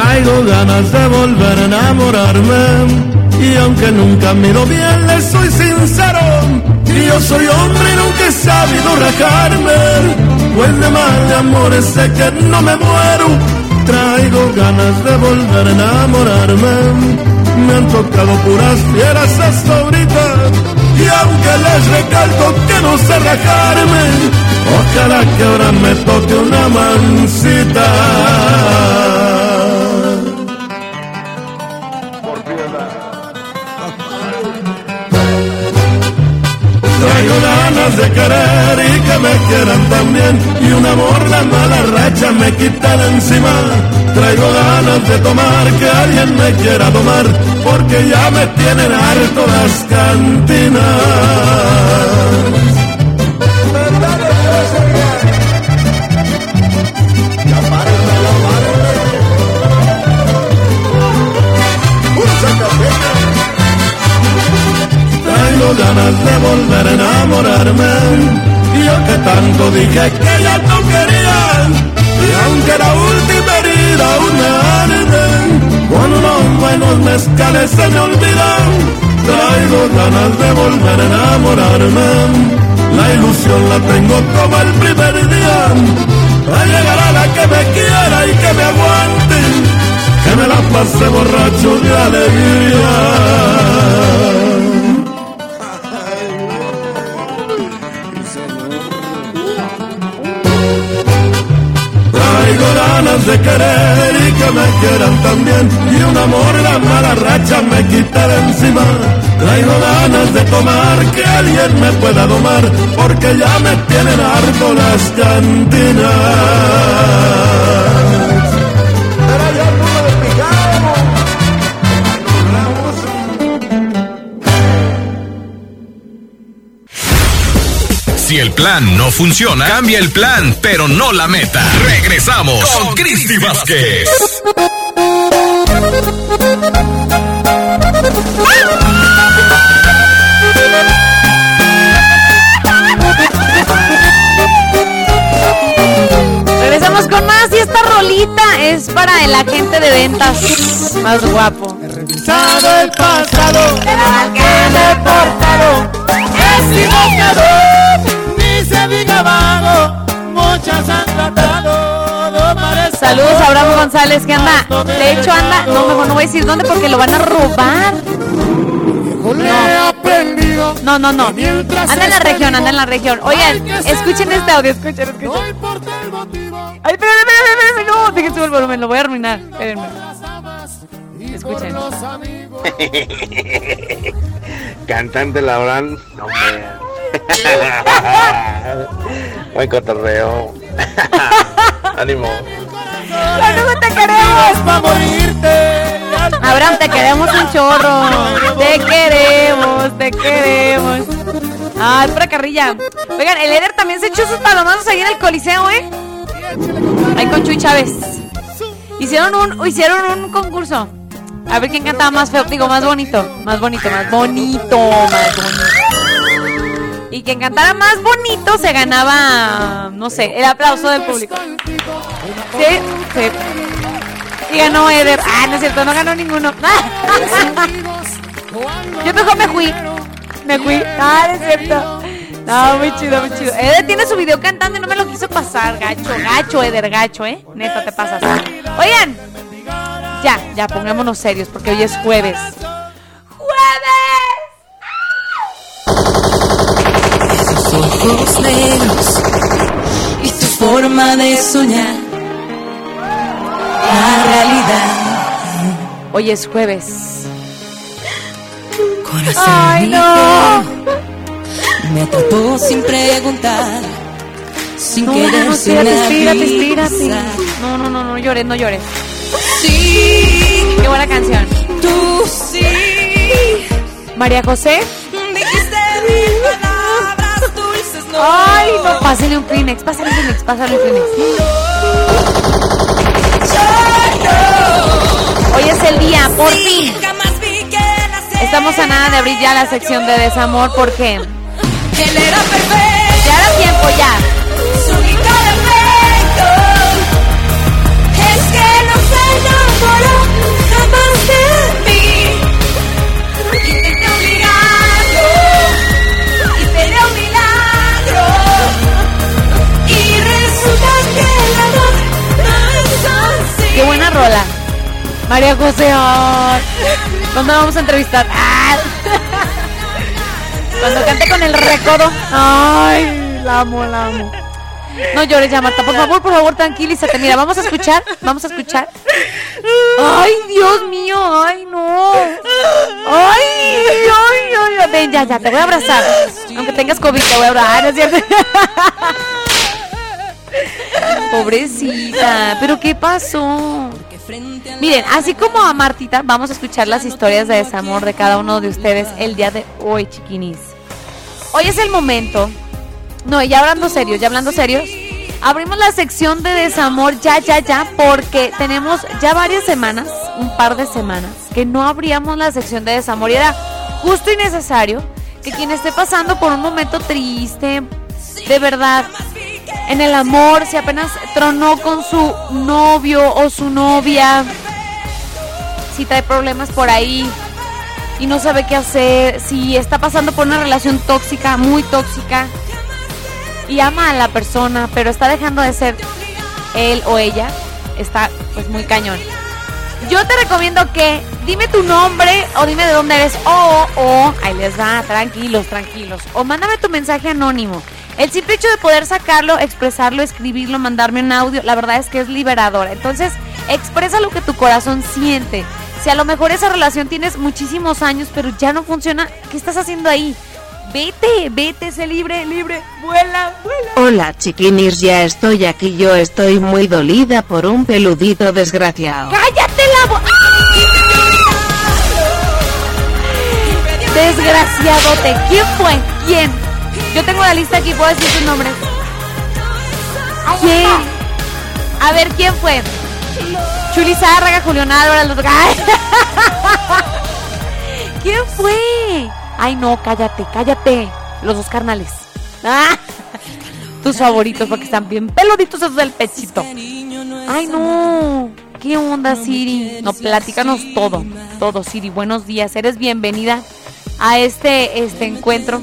Traigo ganas de volver a enamorarme. Y aunque nunca miro bien le soy sincero. Y yo soy hombre y nunca he sabido rajarme. Pues mal de amores sé que no me muero. Traigo ganas de volver a enamorarme. Me han tocado puras fieras hasta ahorita. Y aunque les recalco que no sé rajarme ojalá que ahora me toque una mancita de querer y que me quieran también. Y un amor la mala racha me quita de encima. Traigo ganas de tomar, que alguien me quiera tomar Porque ya me tienen harto las cantinas Traigo ganas de volver a enamorarme. Yo que tanto dije que ya no quería Y aunque la última herida aún me arde Con unos buenos mezcales se me olvidan. Traigo ganas de volver a enamorarme. La ilusión la tengo como el primer día. A llegar a la que me quiera y que me aguante Que me la pase borracho de alegría Traigo ganas de querer y que me quieran también. Y un amor la mala racha me quita de encima. Traigo ganas de tomar que alguien me pueda domar Porque ya me tienen harto las cantinas el plan no funciona, cambia el plan, pero no la meta. Regresamos con Cristi Vázquez. Regresamos con más y esta rolita es para el agente de ventas más guapo. Revisado el pasado, de mal que me he portado, muchas han tratado de Saludos a Abraham González que anda. De hecho anda, no mejor no voy a decir dónde porque lo van a robar. No, no, no. Anda en la región, anda en la región. Oigan, escuchen este audio, escuchen, escuchen. Ay, espérenme, espérenme, espérenme, no, déjenme subir el volumen, lo voy a arruinar. Espérenme. Escuchen. Cantante Laurán, no me. Buen cotorreo. Ánimo. ¡Luego te queremos! para morirte. Abraham, te queremos un chorro. Te queremos, te queremos. Ay, pura carrilla. Oigan, el Eder también se echó sus palomazos ahí en el Coliseo, ¿eh? Ahí con Chuy Chávez. Hicieron un, hicieron un concurso. A ver quién cantaba más feo, digo, más bonito. Más bonito, más bonito, más bonito. Y quien cantara más bonito se ganaba, no sé, el aplauso del público. Y ganó Eder. Ah, no es cierto, no ganó ninguno. Yo mejor me fui. Me fui. Ah, no es cierto. No, muy chido, muy chido. Eder tiene su video cantando y no me lo quiso pasar. Gacho, gacho, Eder, gacho, ¿eh? Neta, te pasas. Oigan, ya, ya, pongámonos serios porque hoy es jueves. Sus ojos negros y tu forma de soñar la realidad. Hoy es jueves. Corazón Ay, mío, me atrapó sin preguntar, sin No, no, querer, no, sin espérate. avisar. No, no, no, no llores, no llores. Sí, Qué buena canción. tú sí. María José. Dijiste mil palabras dulces, no. Ay, no, pásale un Kleenex, pásale un Kleenex, pásale un Kleenex. Hoy es el día, por fin. Estamos a nada de abrir ya la sección de desamor porque ya era tiempo ya. Qué buena rola. María José. ay. ¿Cuándo la vamos a entrevistar? Ah. Cuando cante con el recodo. Ay, la amo, la amo. No llores ya, Marta. Por favor, por favor, tranquilízate. Mira, vamos a escuchar. Vamos a escuchar. Ay, Dios mío. Ay, no. Ay, ay, ay, ay. Ven, ya, ya, te voy a abrazar. Aunque tengas COVID, te voy a abrazar. ¿no es cierto? Pobrecita. ¿Pero qué pasó? Miren, así como a Martita, vamos a escuchar las historias de desamor de cada uno de ustedes el día de hoy, chiquinis. Hoy es el momento. No, ya hablando serios, ya hablando serios. Abrimos la sección de desamor ya, ya, ya, porque tenemos ya varias semanas, un par de semanas, que no abríamos la sección de desamor y era justo y necesario que quien esté pasando por un momento triste, de verdad, en el amor, si apenas tronó con su novio o su novia, si trae problemas por ahí y no sabe qué hacer, si está pasando por una relación tóxica, muy tóxica, y ama a la persona, pero está dejando de ser él o ella, está pues muy cañón. Yo te recomiendo que dime tu nombre o dime de dónde eres o, o, ahí les va, tranquilos, tranquilos, o mándame tu mensaje anónimo. El simple hecho de poder sacarlo, expresarlo, escribirlo, mandarme un audio, la verdad es que es liberador. Entonces, expresa lo que tu corazón siente. Si a lo mejor esa relación tienes muchísimos años, pero ya no funciona, ¿qué estás haciendo ahí? Vete, vete, sé libre, libre, vuela, vuela. Hola chiquinis, ya estoy aquí. Yo estoy muy dolida por un peludito desgraciado. ¡Cállate la boca! Desgraciadote. ¿Quién fue? ¿Quién? Yo tengo la lista aquí, puedo decir sus nombres. ¿Quién? A ver, ¿quién fue? Chuli Zárraga, Julián Álvarez, los... ¿Quién fue? Ay, no, cállate, cállate. Los dos carnales. Ah, tus favoritos, porque están bien peluditos esos del pechito. Ay, no. ¿Qué onda, Siri? No, platícanos todo. Todo, Siri. Buenos días. Eres bienvenida a este, este encuentro.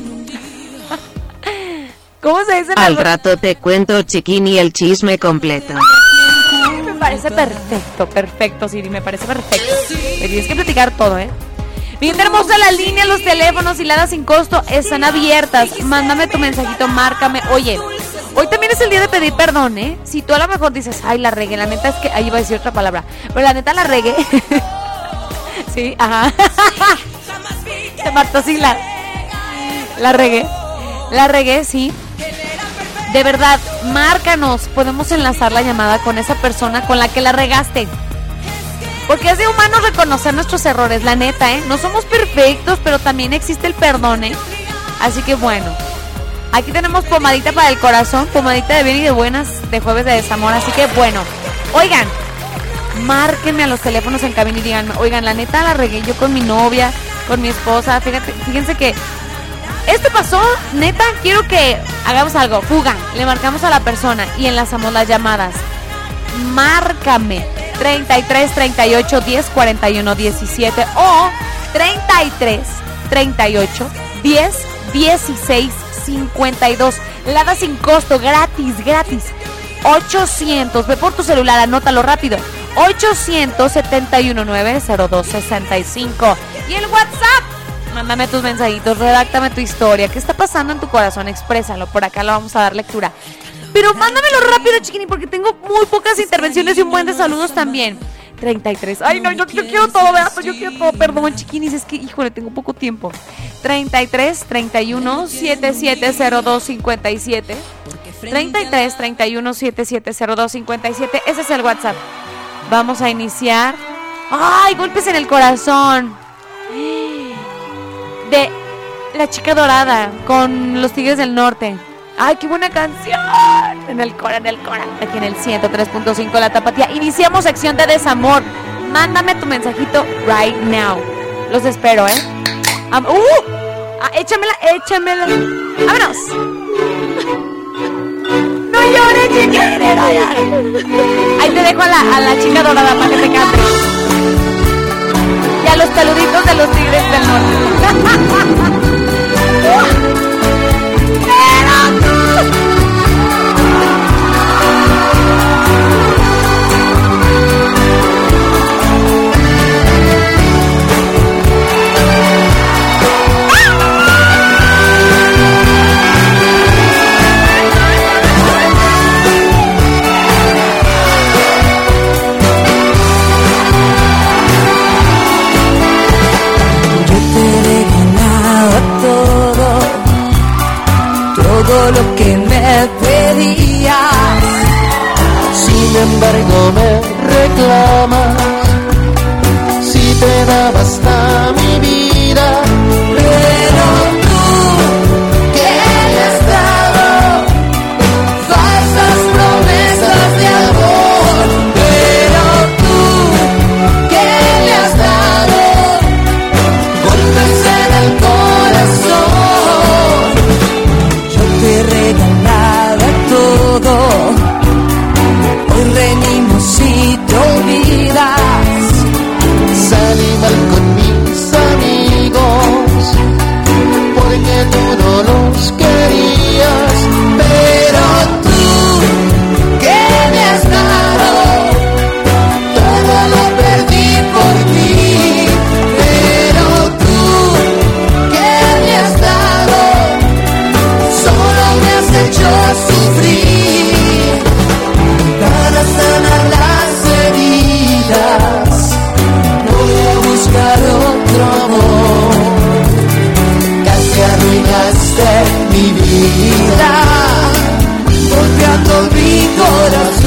¿Cómo se dice? Al rato te cuento chiquini el chisme completo. Ay, Me parece perfecto, perfecto, Siri, me parece perfecto. Me tienes que platicar todo, ¿eh? Bien hermosa la línea, los teléfonos y la sin costo están abiertas. Mándame tu mensajito, márcame. Oye, hoy también es el día de pedir perdón, ¿eh? Si tú a lo mejor dices, ay, la regué, la neta es que, ahí iba a decir otra palabra, pero la neta la regué. sí, ajá. Te mató, sí, la, la regué. La regué, sí. De verdad, márcanos. Podemos enlazar la llamada con esa persona con la que la regaste. Porque es de humano reconocer nuestros errores, la neta, ¿eh? No somos perfectos, pero también existe el perdón, ¿eh? Así que bueno. Aquí tenemos pomadita para el corazón, pomadita de bien y de buenas de jueves de desamor. Así que bueno. Oigan, márquenme a los teléfonos en cabina y díganme, oigan, la neta la regué yo con mi novia, con mi esposa. Fíjate, fíjense que esto pasó, neta, quiero que hagamos algo. Fuga, le marcamos a la persona y enlazamos las llamadas. Márcame 33 38 10 41 17 o 33 38 10 16 52. Lada sin costo, gratis, gratis. 800, ve por tu celular, anótalo rápido. 871 90265 y el WhatsApp Mándame tus mensajitos, redáctame tu historia. ¿Qué está pasando en tu corazón? Exprésalo. Por acá lo vamos a dar lectura. Pero mándamelo rápido, chiquini, porque tengo muy pocas intervenciones y un buen de saludos también. 33. Ay, no, yo, yo quiero todo, Beato, yo quiero todo. Perdón, chiquinis, es que, híjole, tengo poco tiempo. 33, 31, 7702, 57. 33, 31, 7702, 57. Ese es el WhatsApp. Vamos a iniciar. ¡Ay, golpes en el corazón! De La Chica Dorada con los Tigres del Norte. ¡Ay, qué buena canción! En el cora, en el cora. Aquí en el 103.5 La Tapatía. Iniciamos sección de desamor. Mándame tu mensajito right now. Los espero, ¿eh? Am- ¡Uh! Ah, échamela, échamela. ¡Vámonos! ¡No llores, llores. Ahí te dejo a la, a la chica dorada para que te cante. Y a los peluditos de los tigres del norte. lo que me pedías. Sin embargo me reclamas si te daba hasta mi vida. Mi vida, golpeando mi corazón.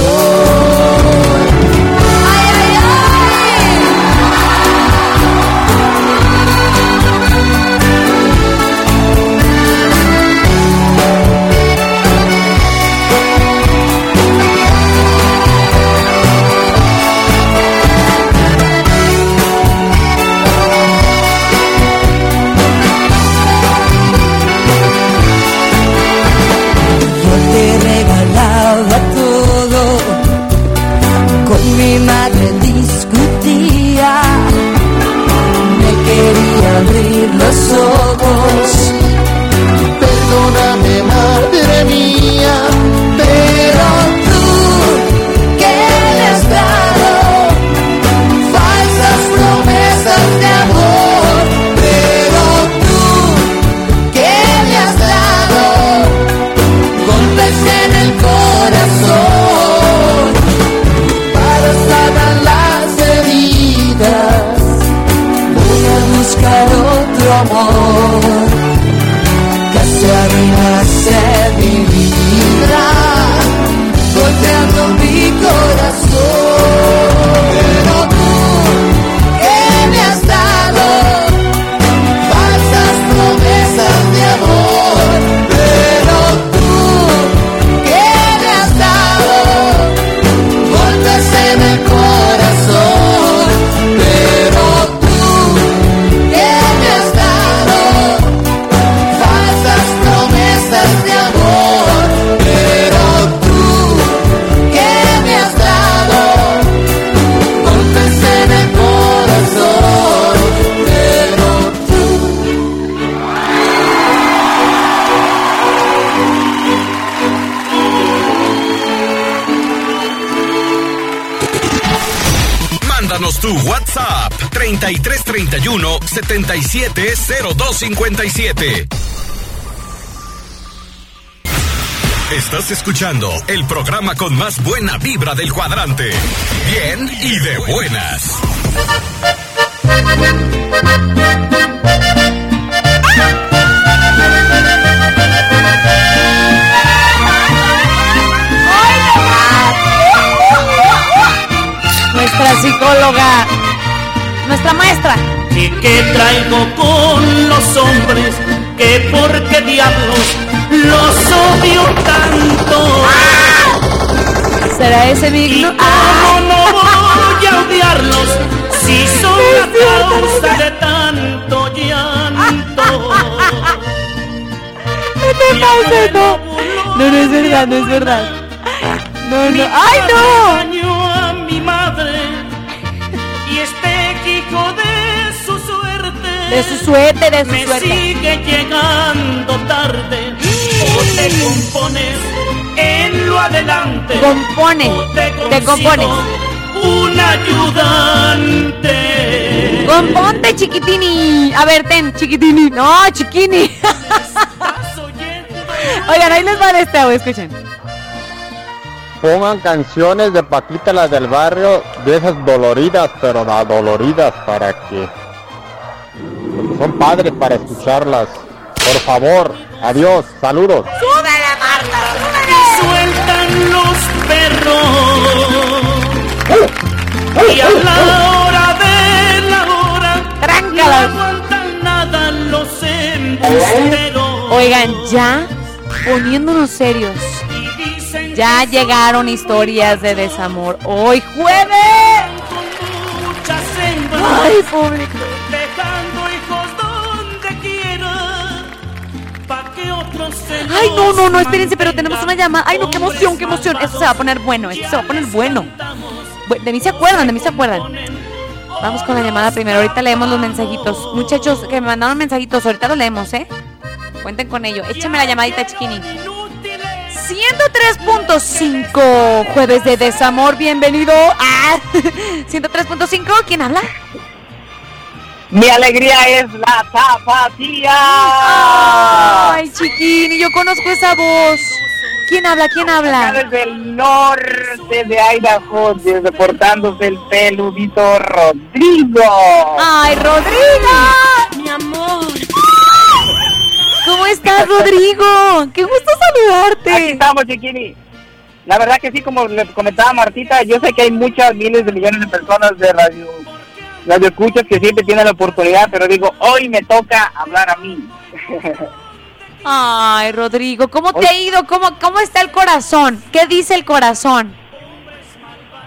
abrir los ojos. 3331 770257. Estás escuchando el programa con más buena vibra del cuadrante. Bien y de buenas. Nuestra psicóloga, nuestra maestra. ¿Y qué traigo con los hombres? ¿Que por qué diablos los odio tanto? ¿Será ese digno? ¿Cómo no voy a odiarlos si son la causa de tanto llanto? No, no es verdad, no es verdad. No, no. ¡Ay, no! De su suerte, de su me suerte. sigue llegando tarde. O te compones en lo adelante. Compone, o te, compones. Un ayudante. Componte, chiquitini. A ver, ten, chiquitini. No, chiquini. Oigan, ahí les va el este, güey, escuchen. Pongan canciones de Paquita la del barrio, de esas doloridas, pero no doloridas para que son padres para escucharlas. Por favor, adiós, saludos. ¡Súbele, Marta! Sueltan los perros. Y a la hora de la hora. No aguantan nada los embusteros. Oigan, ya poniéndonos serios. Ya llegaron historias de desamor. Hoy jueves. Ay, público. Ay, no, no, no, espérense, pero tenemos una llamada. Ay, no, qué emoción, qué emoción. Esto se va a poner bueno, esto se va a poner bueno. Bu- De mí se acuerdan, de mí se acuerdan. Vamos con la llamada primero. Ahorita leemos los mensajitos. Muchachos que me mandaron mensajitos, ahorita los leemos, ¿eh? Cuenten con ello. Échame la llamadita, chiquini. 103.5 Jueves de Desamor, bienvenido a 103.5. ¿Quién habla? Mi alegría es la zapatilla. Ay, chiquini, yo conozco esa voz. ¿Quién habla? ¿Quién habla? Acá desde el norte de Idaho, desde portándose el peludito Rodrigo. ¡Ay, Rodrigo! Mi amor. ¿Cómo estás, Rodrigo? ¡Qué gusto saludarte! Aquí estamos, chiquini. La verdad que sí, como le comentaba Martita, yo sé que hay muchas miles de millones de personas de radio, radio escuchas que siempre tienen la oportunidad, pero digo, hoy me toca hablar a mí. Ay, Rodrigo, ¿cómo te ha ido? ¿Cómo, ¿Cómo está el corazón? ¿Qué dice el corazón?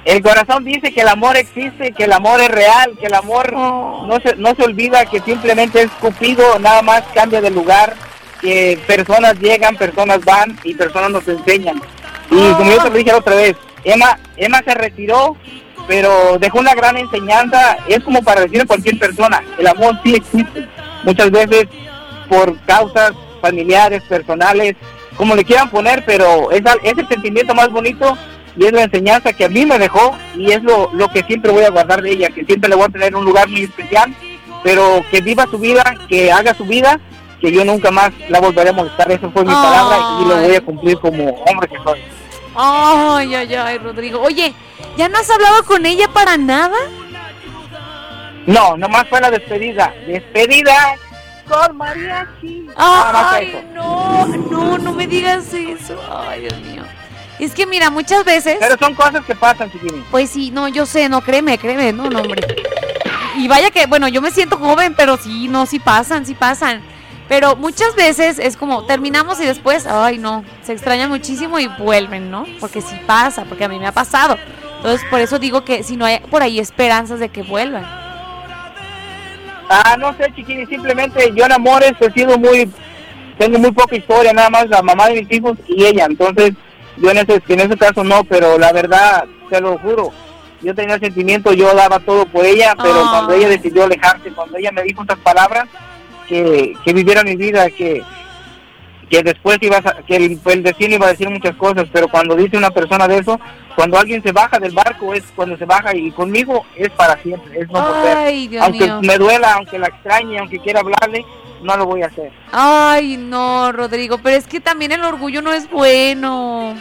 El corazón dice que el amor existe, que el amor es real, que el amor no se, no se olvida, que simplemente es Cupido, nada más cambia de lugar, que personas llegan, personas van y personas nos enseñan. Y como yo te lo dije la otra vez, Emma, Emma se retiró, pero dejó una gran enseñanza, es como para decir a cualquier persona, el amor sí existe. Muchas veces por causas familiares, personales, como le quieran poner, pero es, es el sentimiento más bonito y es la enseñanza que a mí me dejó y es lo, lo que siempre voy a guardar de ella, que siempre le voy a tener un lugar muy especial, pero que viva su vida, que haga su vida, que yo nunca más la volveré a molestar, eso fue mi palabra y lo voy a cumplir como hombre que soy. Ay, ay, ay, Rodrigo. Oye, ¿ya no has hablado con ella para nada? No, nomás fue la despedida, despedida con mariachi. Ay, no, no, no me digas eso. Ay, Dios mío. Es que mira, muchas veces. Pero son cosas que pasan, chiquini. Pues sí, no, yo sé, no, créeme, créeme, no, no, hombre. Y vaya que, bueno, yo me siento joven, pero sí, no, sí pasan, sí pasan. Pero muchas veces es como terminamos y después, ay, no, se extraña muchísimo y vuelven, ¿no? Porque sí pasa, porque a mí me ha pasado. Entonces, por eso digo que si no hay por ahí esperanzas de que vuelvan. Ah, no sé, chiquini, simplemente yo en amores he sido muy, tengo muy poca historia, nada más la mamá de mis hijos y ella, entonces yo en ese, en ese caso no, pero la verdad, te lo juro, yo tenía sentimiento, yo daba todo por ella, pero cuando ella decidió alejarse, cuando ella me dijo estas palabras, que, que viviera mi vida, que, que después ibas a- que el, el destino iba a decir muchas cosas, pero cuando dice una persona de eso, cuando alguien se baja del barco es cuando se baja y conmigo es para siempre, es no. Ay, Dios aunque mío. me duela, aunque la extrañe, aunque quiera hablarle, no lo voy a hacer. Ay, no, Rodrigo, pero es que también el orgullo no es bueno.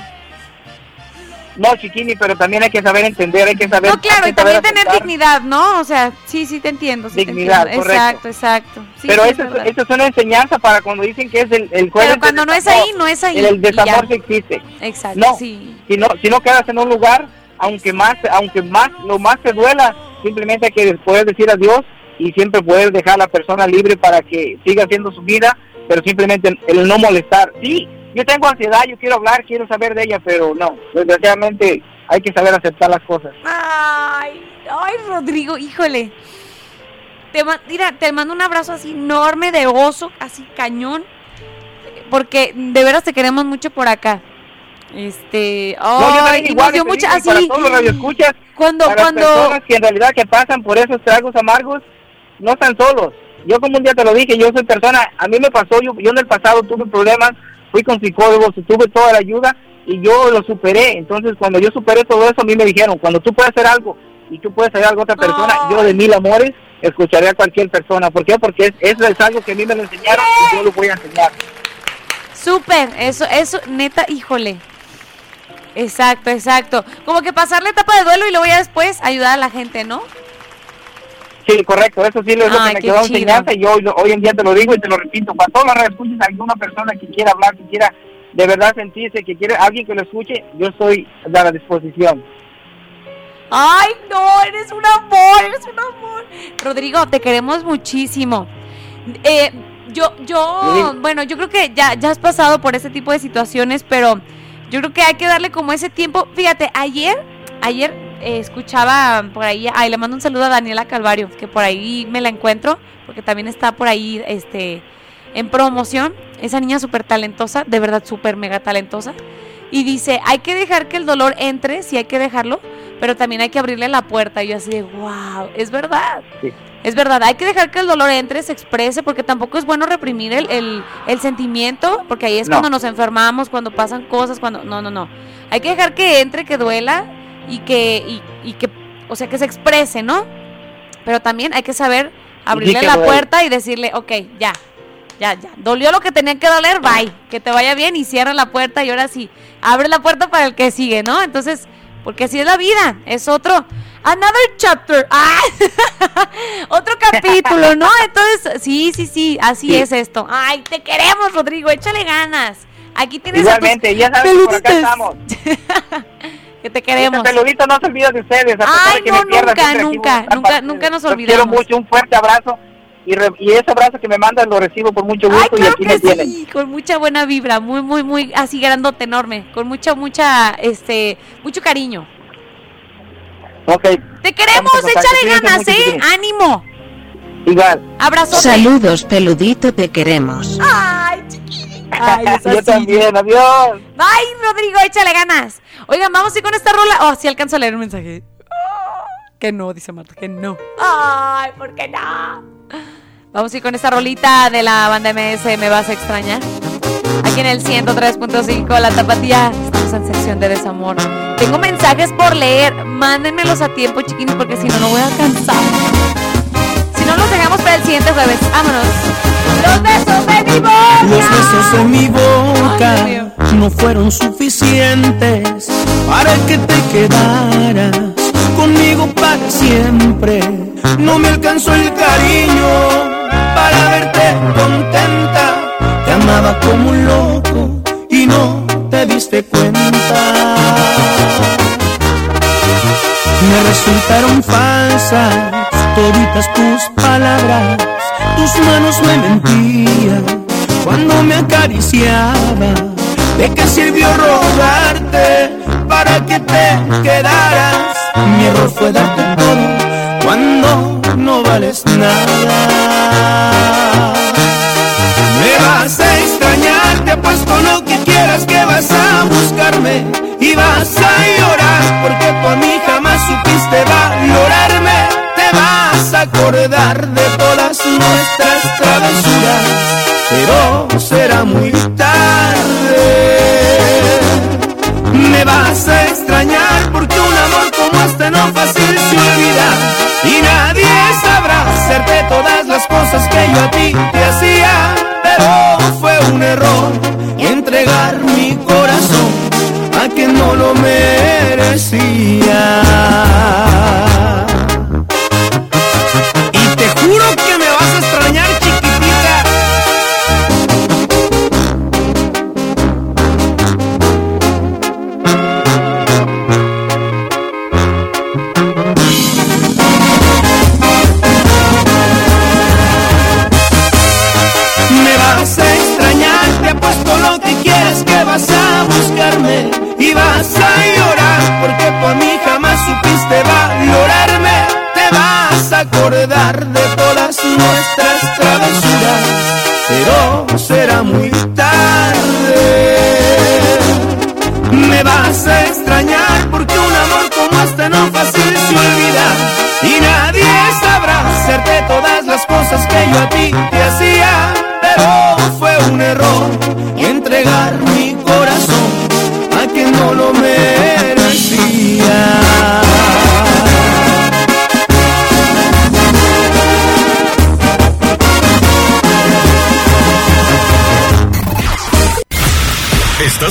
No, chiquini, pero también hay que saber entender, hay que saber. No, claro, y también tener dignidad, ¿no? O sea, sí, sí te entiendo. Sí Dignidad, te entiendo. correcto. Exacto, exacto. Sí, pero sí, eso, es eso es una enseñanza para cuando dicen que es el, el jueves Pero cuando no es ahí, no es ahí, El, desamor sí existe. Exacto, No, sí. si no, si no quedas en un lugar, aunque más, aunque más, lo más te duela, simplemente hay que poder decir adiós y siempre poder dejar a la persona libre para que siga haciendo su vida, pero simplemente el, el no molestar. Sí, yo tengo ansiedad, yo quiero hablar, quiero saber de ella, pero no, desgraciadamente hay que saber aceptar las cosas. Ay, ay, Rodrigo, híjole. Te, mira, te mando un abrazo así enorme de oso, así cañón. Porque de veras te queremos mucho por acá. Este, No, yo también igual, dio mucha y para así. todos los radioescuchas, Cuando, para cuando, personas que en realidad que pasan por esos tragos amargos, no están solos. Yo como un día te lo dije, yo soy persona, a mí me pasó, yo, yo en el pasado tuve problemas, fui con psicólogos, tuve toda la ayuda y yo lo superé. Entonces cuando yo superé todo eso, a mí me dijeron, cuando tú puedes hacer algo y tú puedes hacer algo a otra persona, yo de mil amores escucharé a cualquier persona. ¿Por qué? Porque es, eso es algo que a mí me lo enseñaron y yo lo voy a enseñar. Súper, eso, eso, neta, híjole. Exacto, exacto. Como que pasar la etapa de duelo y luego ya después ayudar a la gente, ¿no? Sí, correcto, eso sí es lo Ay, que me quedó chido. enseñanza y yo hoy, hoy en día te lo digo y te lo repito, para todas las escuches alguna persona que quiera hablar, que quiera de verdad sentirse, que quiere alguien que lo escuche, yo estoy a la disposición. Ay, no, eres un amor, eres un amor. Rodrigo, te queremos muchísimo. Eh, yo, yo, Sí. bueno, yo creo que ya, ya has pasado por ese tipo de situaciones, pero yo creo que hay que darle como ese tiempo. Fíjate, ayer, ayer eh, escuchaba por ahí, ay, le mando un saludo a Daniela Calvario, que por ahí me la encuentro, porque también está por ahí, este, en promoción. Esa niña súper talentosa, de verdad súper mega talentosa. Y dice, hay que dejar que el dolor entre, sí hay que dejarlo, pero también hay que abrirle la puerta. Y yo así de, wow, es verdad. Es verdad, hay que dejar que el dolor entre, se exprese, porque tampoco es bueno reprimir el, el, el sentimiento, porque ahí es No. cuando nos enfermamos, cuando pasan cosas, cuando... No, no, no. Hay que dejar que entre, que duela y que, y, y que, o sea, que se exprese, ¿no? Pero también hay que saber abrirle que la puerta y decirle, ok, ya, ya, ya. Dolió lo que tenía que doler, bye. Que te vaya bien y cierra la puerta y ahora sí, abre la puerta para el que sigue, ¿no? Entonces, porque así es la vida, es otro, another chapter, ah, otro capítulo, ¿no? Entonces, sí, sí, sí, así Sí. es esto. Ay, te queremos, Rodrigo, échale ganas. Aquí tienes a tus Igualmente, ya sabes que por acá estamos. que te queremos. Este peludito no se olvida de ustedes. a Ay, no, me pierda, nunca, nunca, nunca, nunca nos Los olvidamos. quiero mucho, un fuerte abrazo. Y, re- y ese abrazo que me mandan lo recibo con mucho gusto y Claro aquí que me tienen. sí, con mucha buena vibra, muy, muy, muy, así grandote, enorme, con mucha, mucha, este, mucho cariño. Ok, Te queremos, échale ganas, ¿eh? Ánimo. igual. Abrazote. Saludos peludito, te queremos. Ay, Yo así. también, adiós. Ay, Rodrigo, échale ganas. Oigan, vamos a ir con esta rola. Oh, sí alcanzo a leer un mensaje. Que no, dice Marta, que no. Ay, ¿por qué no? Vamos a ir con esta rolita de la banda MS, Me Vas a Extrañar. Aquí en el 103.5, La Tapatía. Estamos en sección de desamor. Tengo mensajes por leer. Mándenmelos a tiempo, chiquinis, porque si no, no voy a alcanzar. Si no, los dejamos para el siguiente jueves. Vámonos. Los besos de mi boca. Los besos mi no fueron suficientes para que te quedaras conmigo para siempre. No me alcanzó el cariño para verte contenta. Te amaba como un loco y no te diste cuenta. Me resultaron falsas toditas tus palabras, tus manos me mentían cuando me acariciaba. ¿De qué sirvió rogarte para que te quedaras? Mi error fue darte todo cuando no vales nada. Me vas a extrañar, te apuesto lo que quieras que vas a buscarme y vas a llorar porque tú a mí jamás supiste valorarme. Vas a acordar de todas nuestras travesuras pero será muy tarde. Me vas a extrañar porque un amor como este no fácil se olvida y nadie sabrá hacerte todas las cosas que yo a ti te hacía, pero fue un error entregar mi corazón a quien no lo merecía. Y vas a llorar porque por mí jamás supiste valorarme. Te vas a acordar de todas nuestras travesuras, pero será muy tarde. Me vas a extrañar porque un amor como este no fácil se olvida y nadie sabrá hacerte todas las cosas que yo a ti te hacía, pero fue un error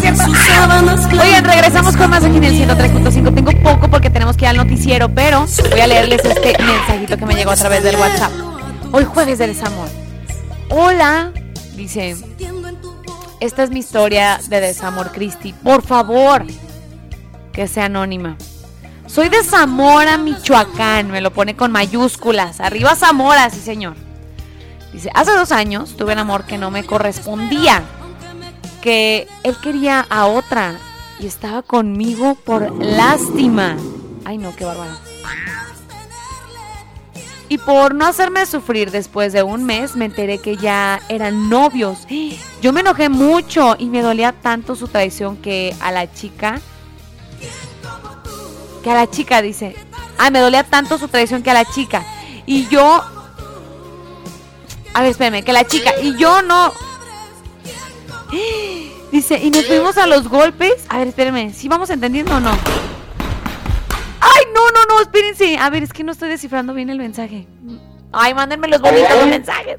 Cierto. Oigan, regresamos con más aquí en el 103.5. Tengo poco porque tenemos que ir al noticiero, pero voy a leerles este mensajito que me llegó a través del WhatsApp. Hoy jueves de desamor. Hola, dice. Esta es mi historia de desamor, Cristi. Por favor, que sea anónima. Soy de Zamora, Michoacán. Me lo pone con mayúsculas. Arriba Zamora, sí señor. Dice, hace dos años tuve un amor que no me correspondía. Que él quería a otra y estaba conmigo por lástima. Ay no, qué bárbaro. Y por no hacerme sufrir después de un mes, me enteré que ya eran novios. Yo me enojé mucho y me dolía tanto su traición que a la chica... Que a la chica dice... Ah, me dolía tanto su traición que a la chica. Y yo... A ver, espérame, que la chica... Y yo no... Dice, y nos fuimos a los golpes. A ver, espérenme, ¿sí vamos entendiendo o no? ¡Ay, no, no, no! Espérense. A ver, es que no estoy descifrando bien el mensaje. Ay, mándenme los bonitos los mensajes.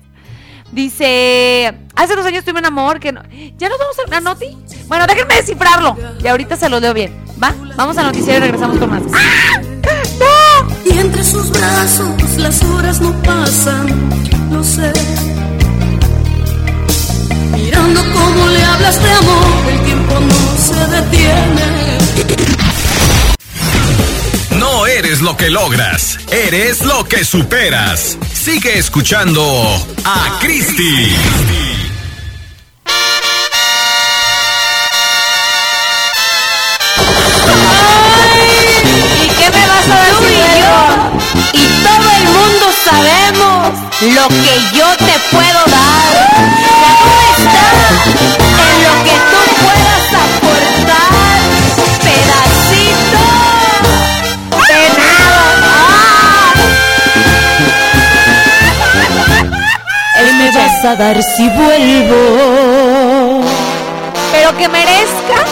Dice, hace dos años tuve un amor que no... ¿Ya nos vamos a, a Noti? Bueno, déjenme descifrarlo. Y ahorita se lo leo bien. ¿Va? Vamos al noticiero y regresamos con más. ¡Ah! ¡No! Y entre sus brazos las horas no pasan, lo sé. Mirando cómo le hablas de amor, el tiempo no se detiene. No eres lo que logras, eres lo que superas. Sigue escuchando a Cristi. ¿Y qué me vas a decir luego? Y todo el mundo sabemos lo que yo te puedo dar. A dar si vuelvo? Pero que merezca.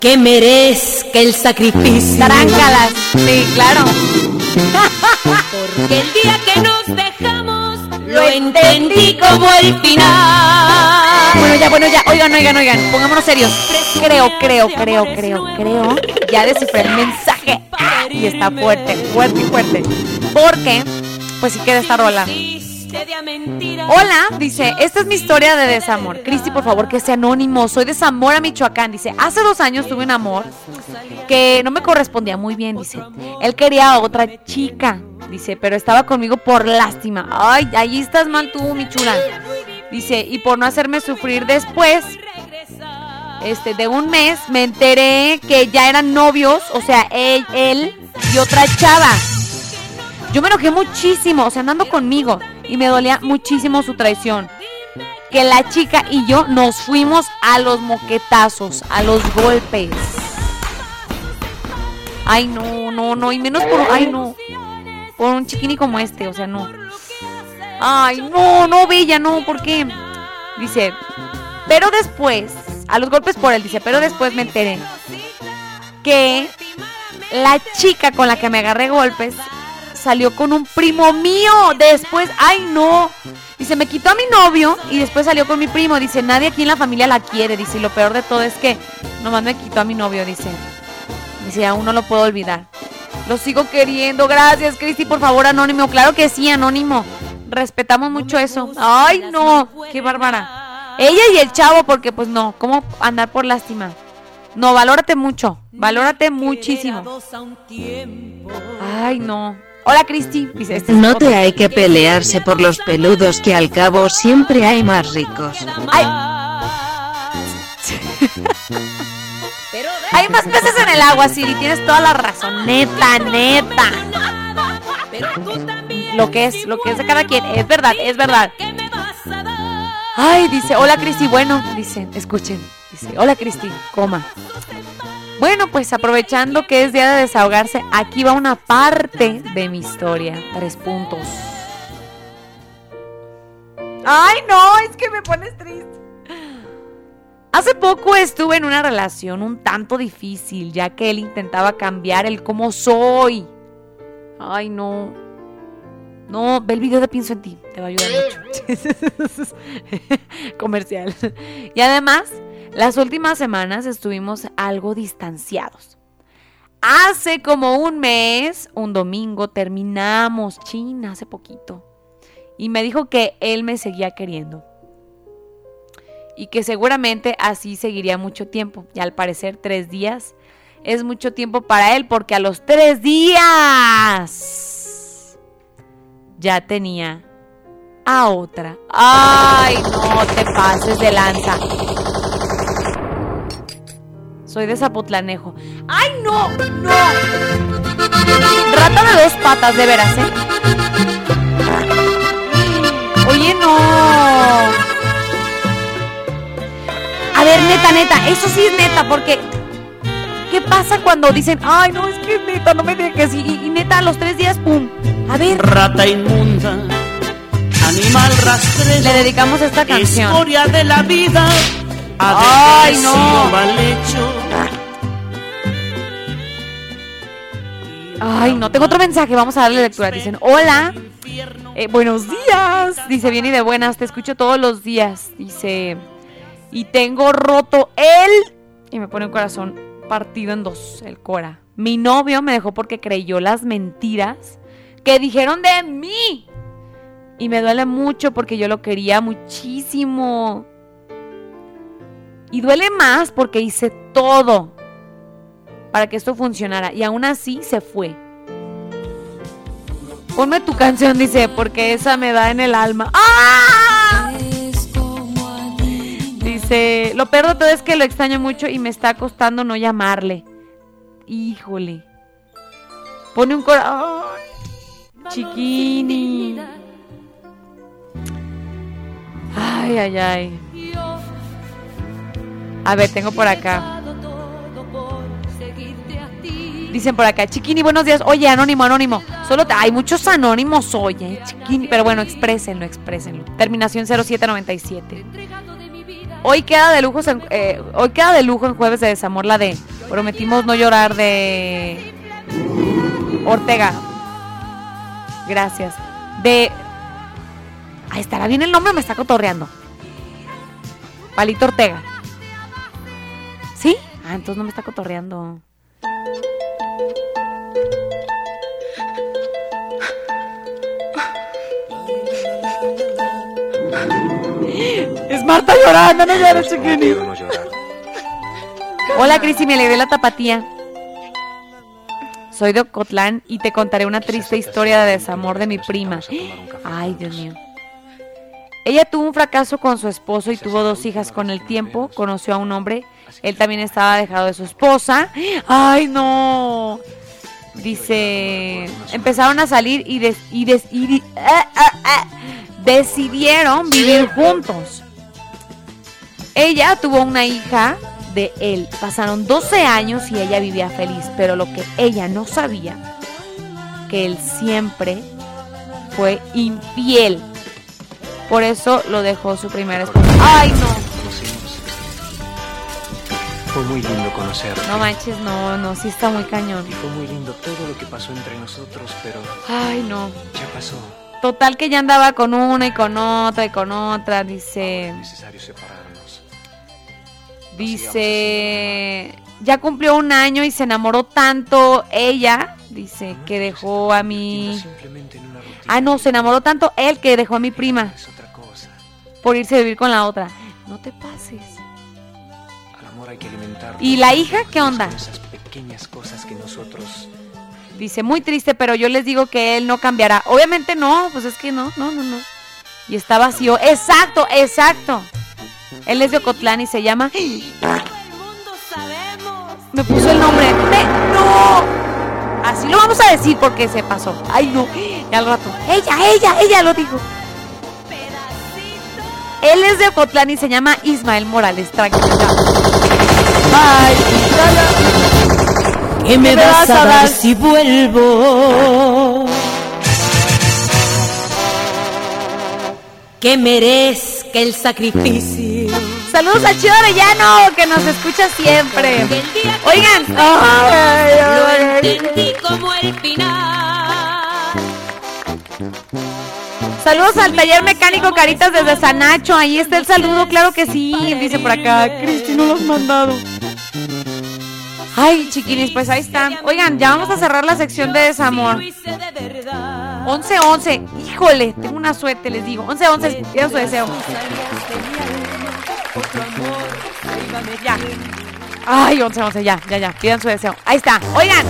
Que merezca el sacrificio. Tráncalas. Sí, claro. Porque el día que nos dejamos lo entendí como el final. Bueno, ya, bueno, ya. Oigan, oigan, oigan. Pongámonos serios. Creo, creo, creo, creo, creo. Ya descifré el mensaje. Y está fuerte, fuerte y fuerte. Porque, pues sí queda esta rola. Hola, dice, esta es mi historia de desamor. Cristi, por favor, que sea anónimo. Soy de Zamora, Michoacán. Dice, hace dos años tuve un amor que no me correspondía muy bien, dice. Él quería a otra chica, dice, pero estaba conmigo por lástima. Ay, ahí estás mal tú, mi chula. Dice, y por no hacerme sufrir después, este, de un mes, me enteré que ya eran novios, o sea, él, él y otra chava. Yo me enojé muchísimo, o sea, andando conmigo, y me dolía muchísimo su traición. Que la chica y yo nos fuimos a los moquetazos, a los golpes. Ay, no, no, no, y menos por, ay, no, por un chiquini como este, o sea, no. Ay, no, no, Bella, no, ¿por qué? Dice, pero después, a los golpes por él, dice, pero después me enteré que la chica con la que me agarré golpes salió con un primo mío. Después, ay no. Dice, me quitó a mi novio y después salió con mi primo. Dice, nadie aquí en la familia la quiere. Dice, lo peor de todo es que nomás me quitó a mi novio. Dice, dice, aún no lo puedo olvidar. Lo sigo queriendo. Gracias, Cristi, por favor, anónimo. Claro que sí, anónimo. Respetamos mucho eso. Ay, no, qué bárbara. Ella y el chavo, porque pues no, ¿cómo andar por lástima? No, valórate mucho, valórate muchísimo. Ay, no. Hola, Cristi. Este es No te hay que pelearse por los peludos que al cabo siempre hay más ricos. Ay. Hay más peces en el agua, Siri. Tienes toda la razón. Neta, neta. Lo que es, lo que es de cada quien. Es verdad, es verdad. Ay, dice, hola Cristi. Bueno, dice, escuchen. Dice, hola Cristi, coma. Bueno, pues aprovechando que es día de desahogarse, aquí va una parte de mi historia. Tres puntos. Ay, no, es que me pones triste. Hace poco estuve en una relación un tanto difícil, ya que él intentaba cambiar el cómo soy. Ay, no. No, ve el video de Pienso en ti, te va a ayudar mucho. Comercial. Y además, las últimas semanas estuvimos algo distanciados. Hace como un mes, un domingo, terminamos China hace poquito. Y me dijo que él me seguía queriendo. Y que seguramente así seguiría mucho tiempo. Y al parecer tres días es mucho tiempo para él porque a los tres días ya tenía a otra. Ay, no te pases de lanza. Soy de Zapotlanejo. ¡Ay, no! ¡No! Rata de dos patas, de veras, ¿eh? Oye, no. A ver, neta, neta, eso sí es neta, porque. ¿Qué pasa cuando dicen, ay, no, es que neta, no me dejes? Y, y- y neta, a los tres días, pum. A ver. Rata inmunda, animal rastrero. Le dedicamos esta canción. Historia de la vida. Ay, no. Mal hecho. Ay, no, tengo otro mensaje, vamos a darle lectura. Dicen, hola, eh, buenos días. Dice, bien y de buenas, te escucho todos los días. Dice, y tengo roto el... Y me pone un corazón partido en dos, el cora. Mi novio me dejó porque creyó las mentiras que dijeron de mí. Y me duele mucho porque yo lo quería muchísimo. Y duele más porque hice todo para que esto funcionara. Y aún así se fue. Ponme tu canción, dice, porque esa me da en el alma. ¡Ah! Dice, lo peor de todo es que lo extraño mucho y me está costando no llamarle. Híjole. Pone un corazón. Chiquini. Ay, ay, ay. A ver, tengo por acá. Dicen por acá, Chiquini, buenos días. Oye, anónimo, anónimo. Solo hay muchos anónimos, oye, Chiquini. Pero bueno, exprésenlo, exprésenlo. Terminación 0797. Hoy queda de lujo, eh, hoy queda de lujo en jueves de desamor la de Prometimos no llorar de Ortega. Gracias. De Ahí estará bien el nombre, me está cotorreando. Palito Ortega. ¿Sí? Ah, entonces no me está cotorreando. Es Marta llorando, no llores, chiquini. Hola, Cristi, me alegré la tapatía. Soy de Ocotlán y te contaré una triste historia de desamor de mi prima. Ay, Dios mío. Ella tuvo un fracaso con su esposo y tuvo dos hijas con el tiempo. Conoció a un hombre. Él también estaba dejado de su esposa. ¡Ay, no! Dice, empezaron a salir y, des- y des- y di- ah, ah, ah, decidieron vivir juntos. Ella tuvo una hija de él. Pasaron 12 años y ella vivía feliz, pero lo que ella no sabía, que él siempre fue infiel. Por eso lo dejó su primera esposa. ¡Ay, no! Fue muy lindo conocerte. No manches, no, no, sí está muy cañón. Y fue muy lindo todo lo que pasó entre nosotros, pero Ay, no. ya pasó. Total que ya andaba con una y con otra y con otra, dice... necesario separarnos. Dice, ya cumplió un año y se enamoró tanto ella, dice, que dejó a mi... Ah, no, se enamoró tanto él que dejó a mi prima por irse a vivir con la otra. No te pases. Al amor hay que alimentarlo. ¿Y la hija qué onda? Con esas pequeñas cosas que nosotros Dice, muy triste, pero yo les digo que él no cambiará. Obviamente no, pues es que no, no, no, no. Y está vacío. Exacto, exacto. Él es de Ocotlán y se llama... Me puso el nombre. Me- ¡No! Así lo vamos a decir porque se pasó. Ay, no. Y al rato. Ella, ella, ella lo dijo. Él es de Ocotlán y se llama Ismael Morales. Tranquila. Ay, ¿Qué me vas a dar si vuelvo? Que merezca el sacrificio. Saludos a Chido Arellano, que nos escucha siempre. Oigan. Lo entendí como el final. Saludos al taller mecánico Caritas desde Sanacho. Ahí está el saludo, claro que sí. Dice por acá, Cristi, no lo has mandado. Ay, chiquinis, pues ahí están. Oigan, ya vamos a cerrar la sección de desamor. 11-11. Híjole, tengo una suerte, les digo. 11-11, pidan su deseo. Ya. Ay, 11-11, ya, ya, ya. Pidan su deseo. Ahí está. Oigan.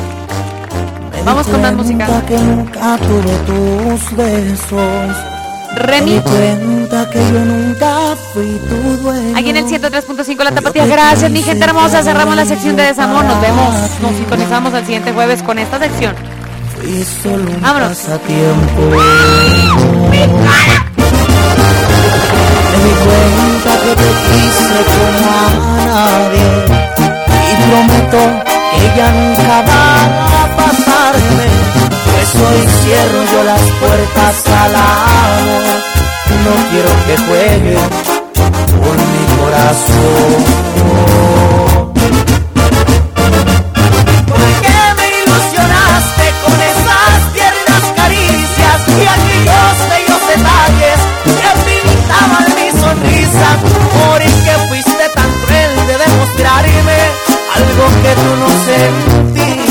Vamos con más música. que nunca tuve tus besos. Remy. Cuenta que yo nunca fui tu dueño. Aquí en el 103.5 La Tapatía. Gracias, mi gente hermosa. Cerramos la sección de desamor. Nos vemos. Nos sintonizamos el siguiente jueves con esta sección. Fui solo un Vámonos. pasatiempo. Me di cuenta que te quise como a nadie y prometo que ya nunca va a pasarme. Pues hoy cierro yo las puertas al amor. No quiero que juegue con mi corazón. ¿Por qué me ilusionaste con esas tiernas caricias y aquellos algo que tú no sentías?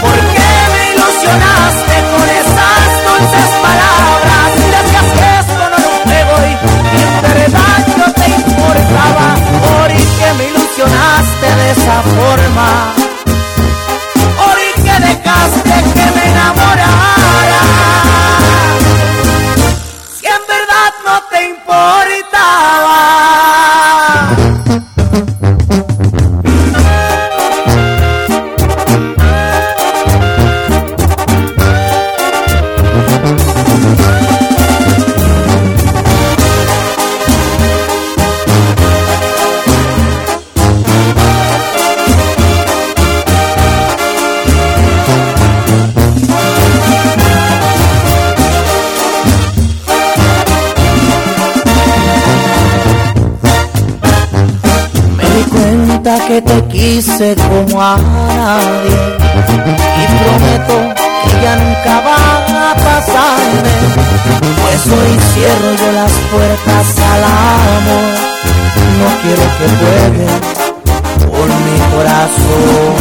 ¿Por qué me ilusionaste con esas dulces palabras? Decías que esto no era un juego y en verdad no te importaba. ¿Por qué me ilusionaste de esa forma? Quise como a nadie y prometo que ya nunca va a pasarme. Pues hoy cierro yo las puertas al amor. No quiero que juegue con mi corazón.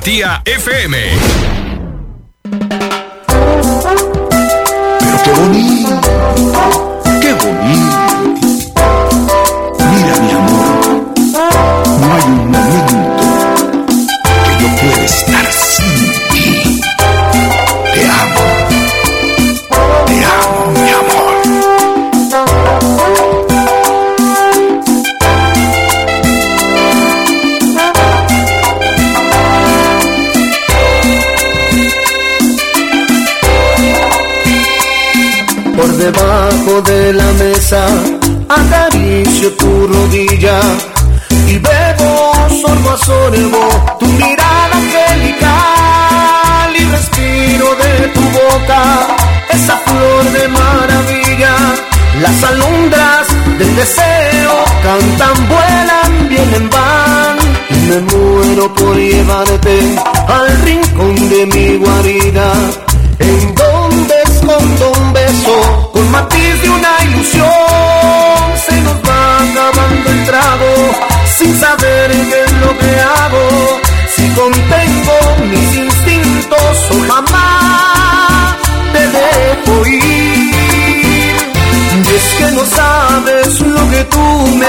Tapatía FM. Al rincón de mi guarida en donde escondo un beso con matiz de una ilusión. Se nos va acabando el trago sin saber qué es lo que hago. Si contengo mis instintos o jamás te dejo ir. Y es que no sabes lo que tú me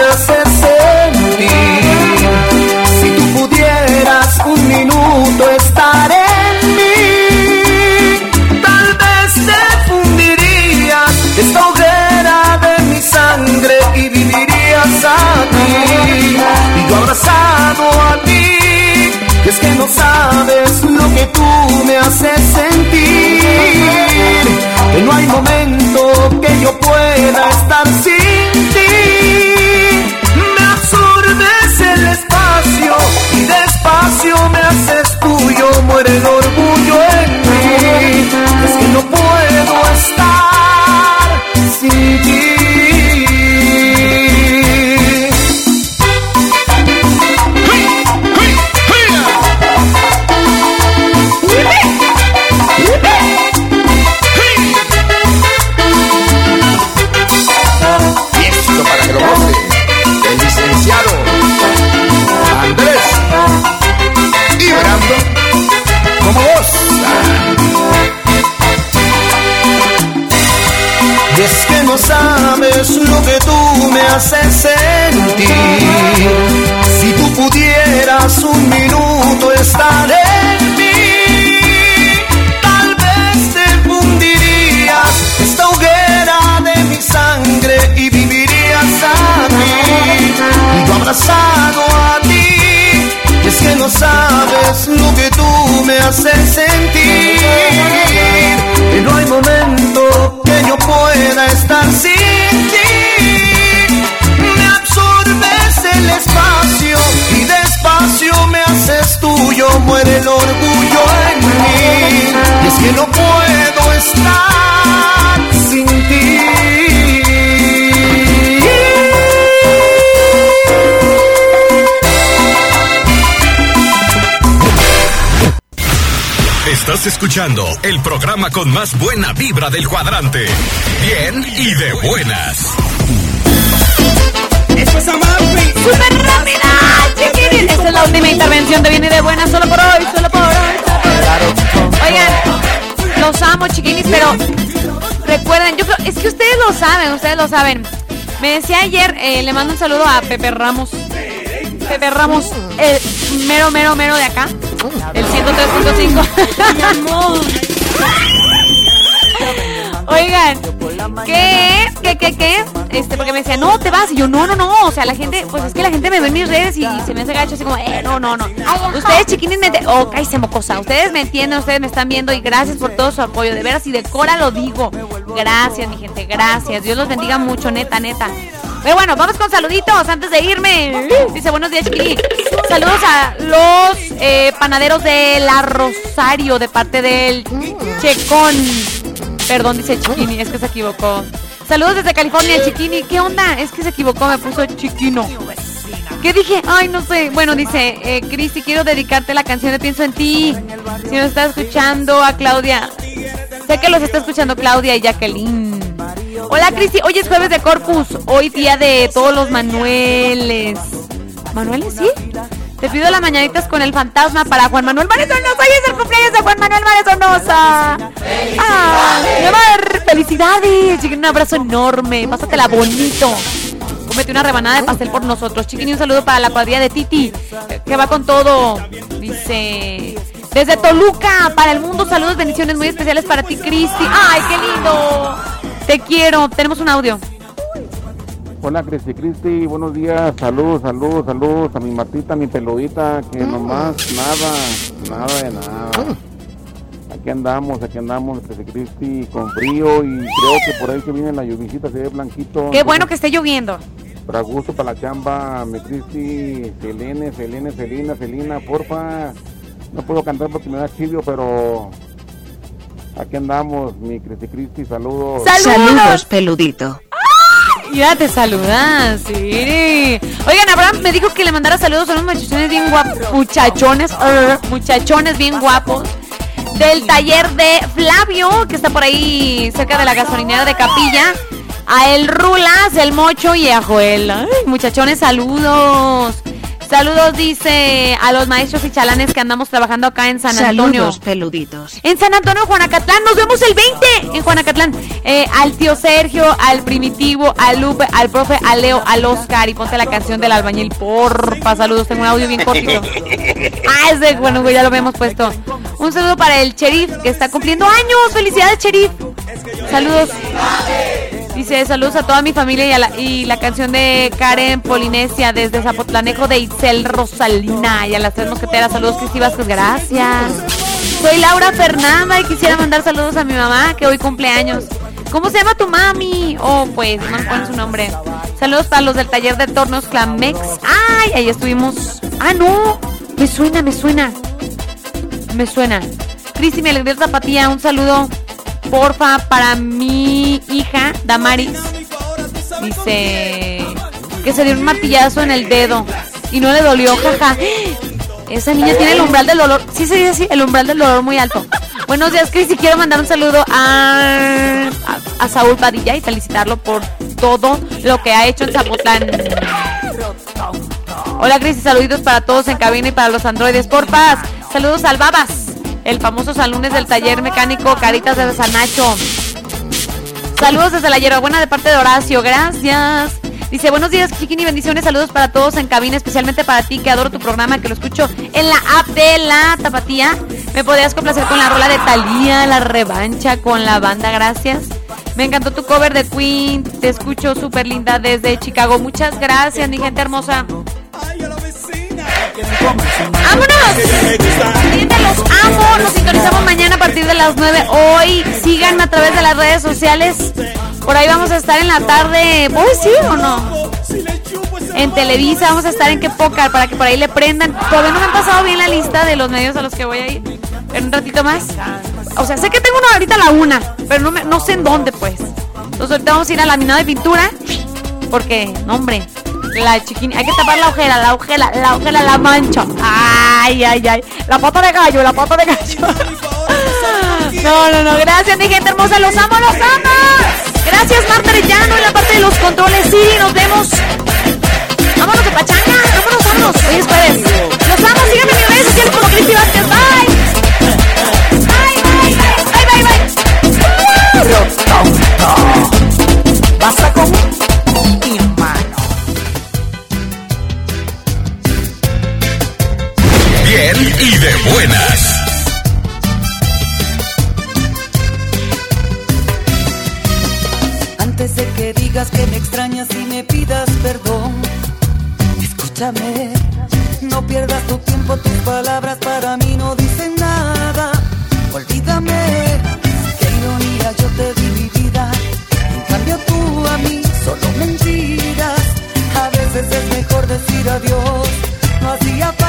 Estás escuchando el programa con más buena vibra del cuadrante. Bien y de buenas. Esto es. ¡Súper rápida, chiquilín! Esta es la última intervención de Viene de Buena, solo por hoy, solo por hoy. Oigan, los amo, chiquinis, pero recuerden, yo creo, es que ustedes lo saben, ustedes lo saben. Me decía ayer, eh, le mando un saludo a Pepe Ramos. Pepe Ramos, el mero, mero, mero de acá. El 103.5. Oigan, ¿qué? ¿Qué, qué, qué? Este, porque me decía, no, te vas. Y yo, no, no, no. O sea, la gente, pues es que la gente me ve en mis redes y, y se me hace gacho así como, eh, no, no, no. Ustedes, chiquines, me entienden. Oh, cállese, mocosa. Ustedes me entienden, ustedes me están viendo y gracias por todo su apoyo. De veras, y de cora lo digo. Gracias, mi gente, gracias. Dios los bendiga mucho, neta, neta. Pero bueno, vamos con saluditos antes de irme. Dice, buenos días, chiquilín. Saludos a los eh, panaderos de La Rosario de parte del Checón. Perdón, dice Chiquini, es que se equivocó. Saludos desde California, Chiquini. ¿Qué onda? Es que se equivocó, me puso Chiquino. ¿Qué dije? Ay, no sé. Bueno, dice, eh, quiero dedicarte la canción de Pienso en ti. Si nos está escuchando a Claudia. Sé que los está escuchando Claudia y Jacqueline. Hola, Cristi. Hoy es jueves de Corpus. Hoy día de todos los Manueles. ¿Manueles, sí? Te pido las mañanitas con el fantasma para Juan Manuel Mares Donosa. Hoy es el cumpleaños de Juan Manuel Mares Donosa. ¡Ah! ¡Felicidades! Chiquini, un abrazo enorme. Pásatela bonito. Cómete una rebanada de pastel por nosotros. Chiquini, un saludo para la cuadrilla de Titi, eh, que va con todo. Dice... Desde Toluca, para el mundo, saludos, bendiciones muy especiales para ti, Cristi. ¡Ay, qué lindo! Te quiero. Tenemos un audio. Hola Cristi Cristi, buenos días, saludos, saludos, saludos a mi Martita, mi peludita, que nomás nada, nada de nada. Aquí andamos, aquí andamos, Cristi Cristi, con frío y creo que por ahí que viene la lluvisita, se ve blanquito. Qué bueno que esté lloviendo. Para gusto, para la chamba, mi Cristi, Selene, Selene, Selina, Selina, porfa. No puedo cantar porque me da chivio, pero aquí andamos, mi Cristi Cristi, saludos. Saludos, peludito. Ya te saludas, sí. Oigan, Abraham me dijo que le mandara saludos a unos muchachones bien guapos. Muchachones, er, muchachones bien guapos. Del taller de Flavio, que está por ahí cerca de la gasolinera de Capilla. A el Rulas, el Mocho y a Joel. Muchachones, saludos. Saludos, dice a los maestros y chalanes que andamos trabajando acá en San Antonio. Saludos, peluditos. En San Antonio, Juanacatlán. Nos vemos el 20 en Juanacatlán. Eh, al tío Sergio, al primitivo, al Lupe, al profe, al Leo, al Oscar. Y ponte la canción del albañil, porfa. Saludos, tengo un audio bien cortito. Ah, es de, bueno, ya lo hemos puesto. Un saludo para el sheriff que está cumpliendo años. Felicidades, sheriff. Saludos. Dice, saludos a toda mi familia y, la, canción de Karen Polinesia desde Zapotlanejo de Itzel Rosalina y a las tres mosqueteras. Saludos, Cristi Vázquez, gracias. Soy Laura Fernanda y quisiera mandar saludos a mi mamá que hoy cumple años. ¿Cómo se llama tu mami? Oh, pues, no me ponen su nombre. Saludos para los del taller de tornos Clamex. Ay, ahí estuvimos. Ah, no. Me suena, me suena. Me suena. Cristi, mi alegría zapatía, un saludo porfa para mi hija Damaris. Dice que se dio un martillazo en el dedo y no le dolió, jaja. Esa niña tiene el umbral del dolor. Sí se dice así, el umbral del dolor muy alto. Buenos días, Cris. Y quiero mandar un saludo a, a, Saúl Padilla y felicitarlo por todo lo que ha hecho en Zapotlán. Hola, Cris. Y saluditos para todos en cabina y para los androides. Porfas. Saludos al Babas, el famoso salunes del taller mecánico Caritas de San Nacho. Saludos desde la hierbabuena de parte de Horacio. Gracias. Dice, buenos días, Chiquini, bendiciones, saludos para todos en cabina, especialmente para ti, que adoro tu programa, que lo escucho en la app de la Tapatía. ¿Me podrías complacer con la rola de Talía, la revancha con la banda? Gracias. Me encantó tu cover de Queen, te escucho súper linda desde Chicago. Muchas gracias, mi gente hermosa. ¡Vámonos! Los amo. Nos sintonizamos mañana a partir de las 9. Hoy síganme a través de las redes sociales. Por ahí vamos a estar en la tarde. ¿Voy sí o no? En Televisa vamos a estar en Qué Pócar para que por ahí le prendan. Todavía no me han pasado bien la lista de los medios a los que voy a ir. En un ratito más. O sea, sé que tengo una ahorita a la una, pero no, me- no sé en dónde pues. Entonces ahorita vamos a ir a la mina de pintura. Porque, no hombre, la chiquini, hay que tapar la ojera, la ojera, la ojera, la mancha. Ay, ay, ay. La pata de gallo, la pata de gallo. No, no, no. Gracias, mi gente hermosa. Los amo, los amo. Gracias, Marta Arellano, en la parte de los controles. Sí, nos vemos. Vámonos de pachanga. Vámonos, vámonos. Hoy es jueves. Los amo. Síganme en mis redes sociales como Cristi Vázquez. Bye. Bye, bye, bye. Bye, bye, bye. Mi y de buenas. Antes de que digas que me extrañas y me pidas perdón, escúchame, no pierdas tu tiempo, tus palabras para mí no dicen nada. Olvídame, qué ironía yo te di mi vida, en cambio tú a mí solo mentiras. A veces es mejor decir adiós, no hacía falta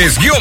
Vázquez guion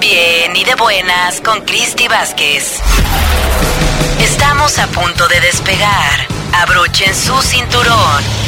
bien y de buenas con Cristi Vázquez. Estamos a punto de despegar. Abrochen su cinturón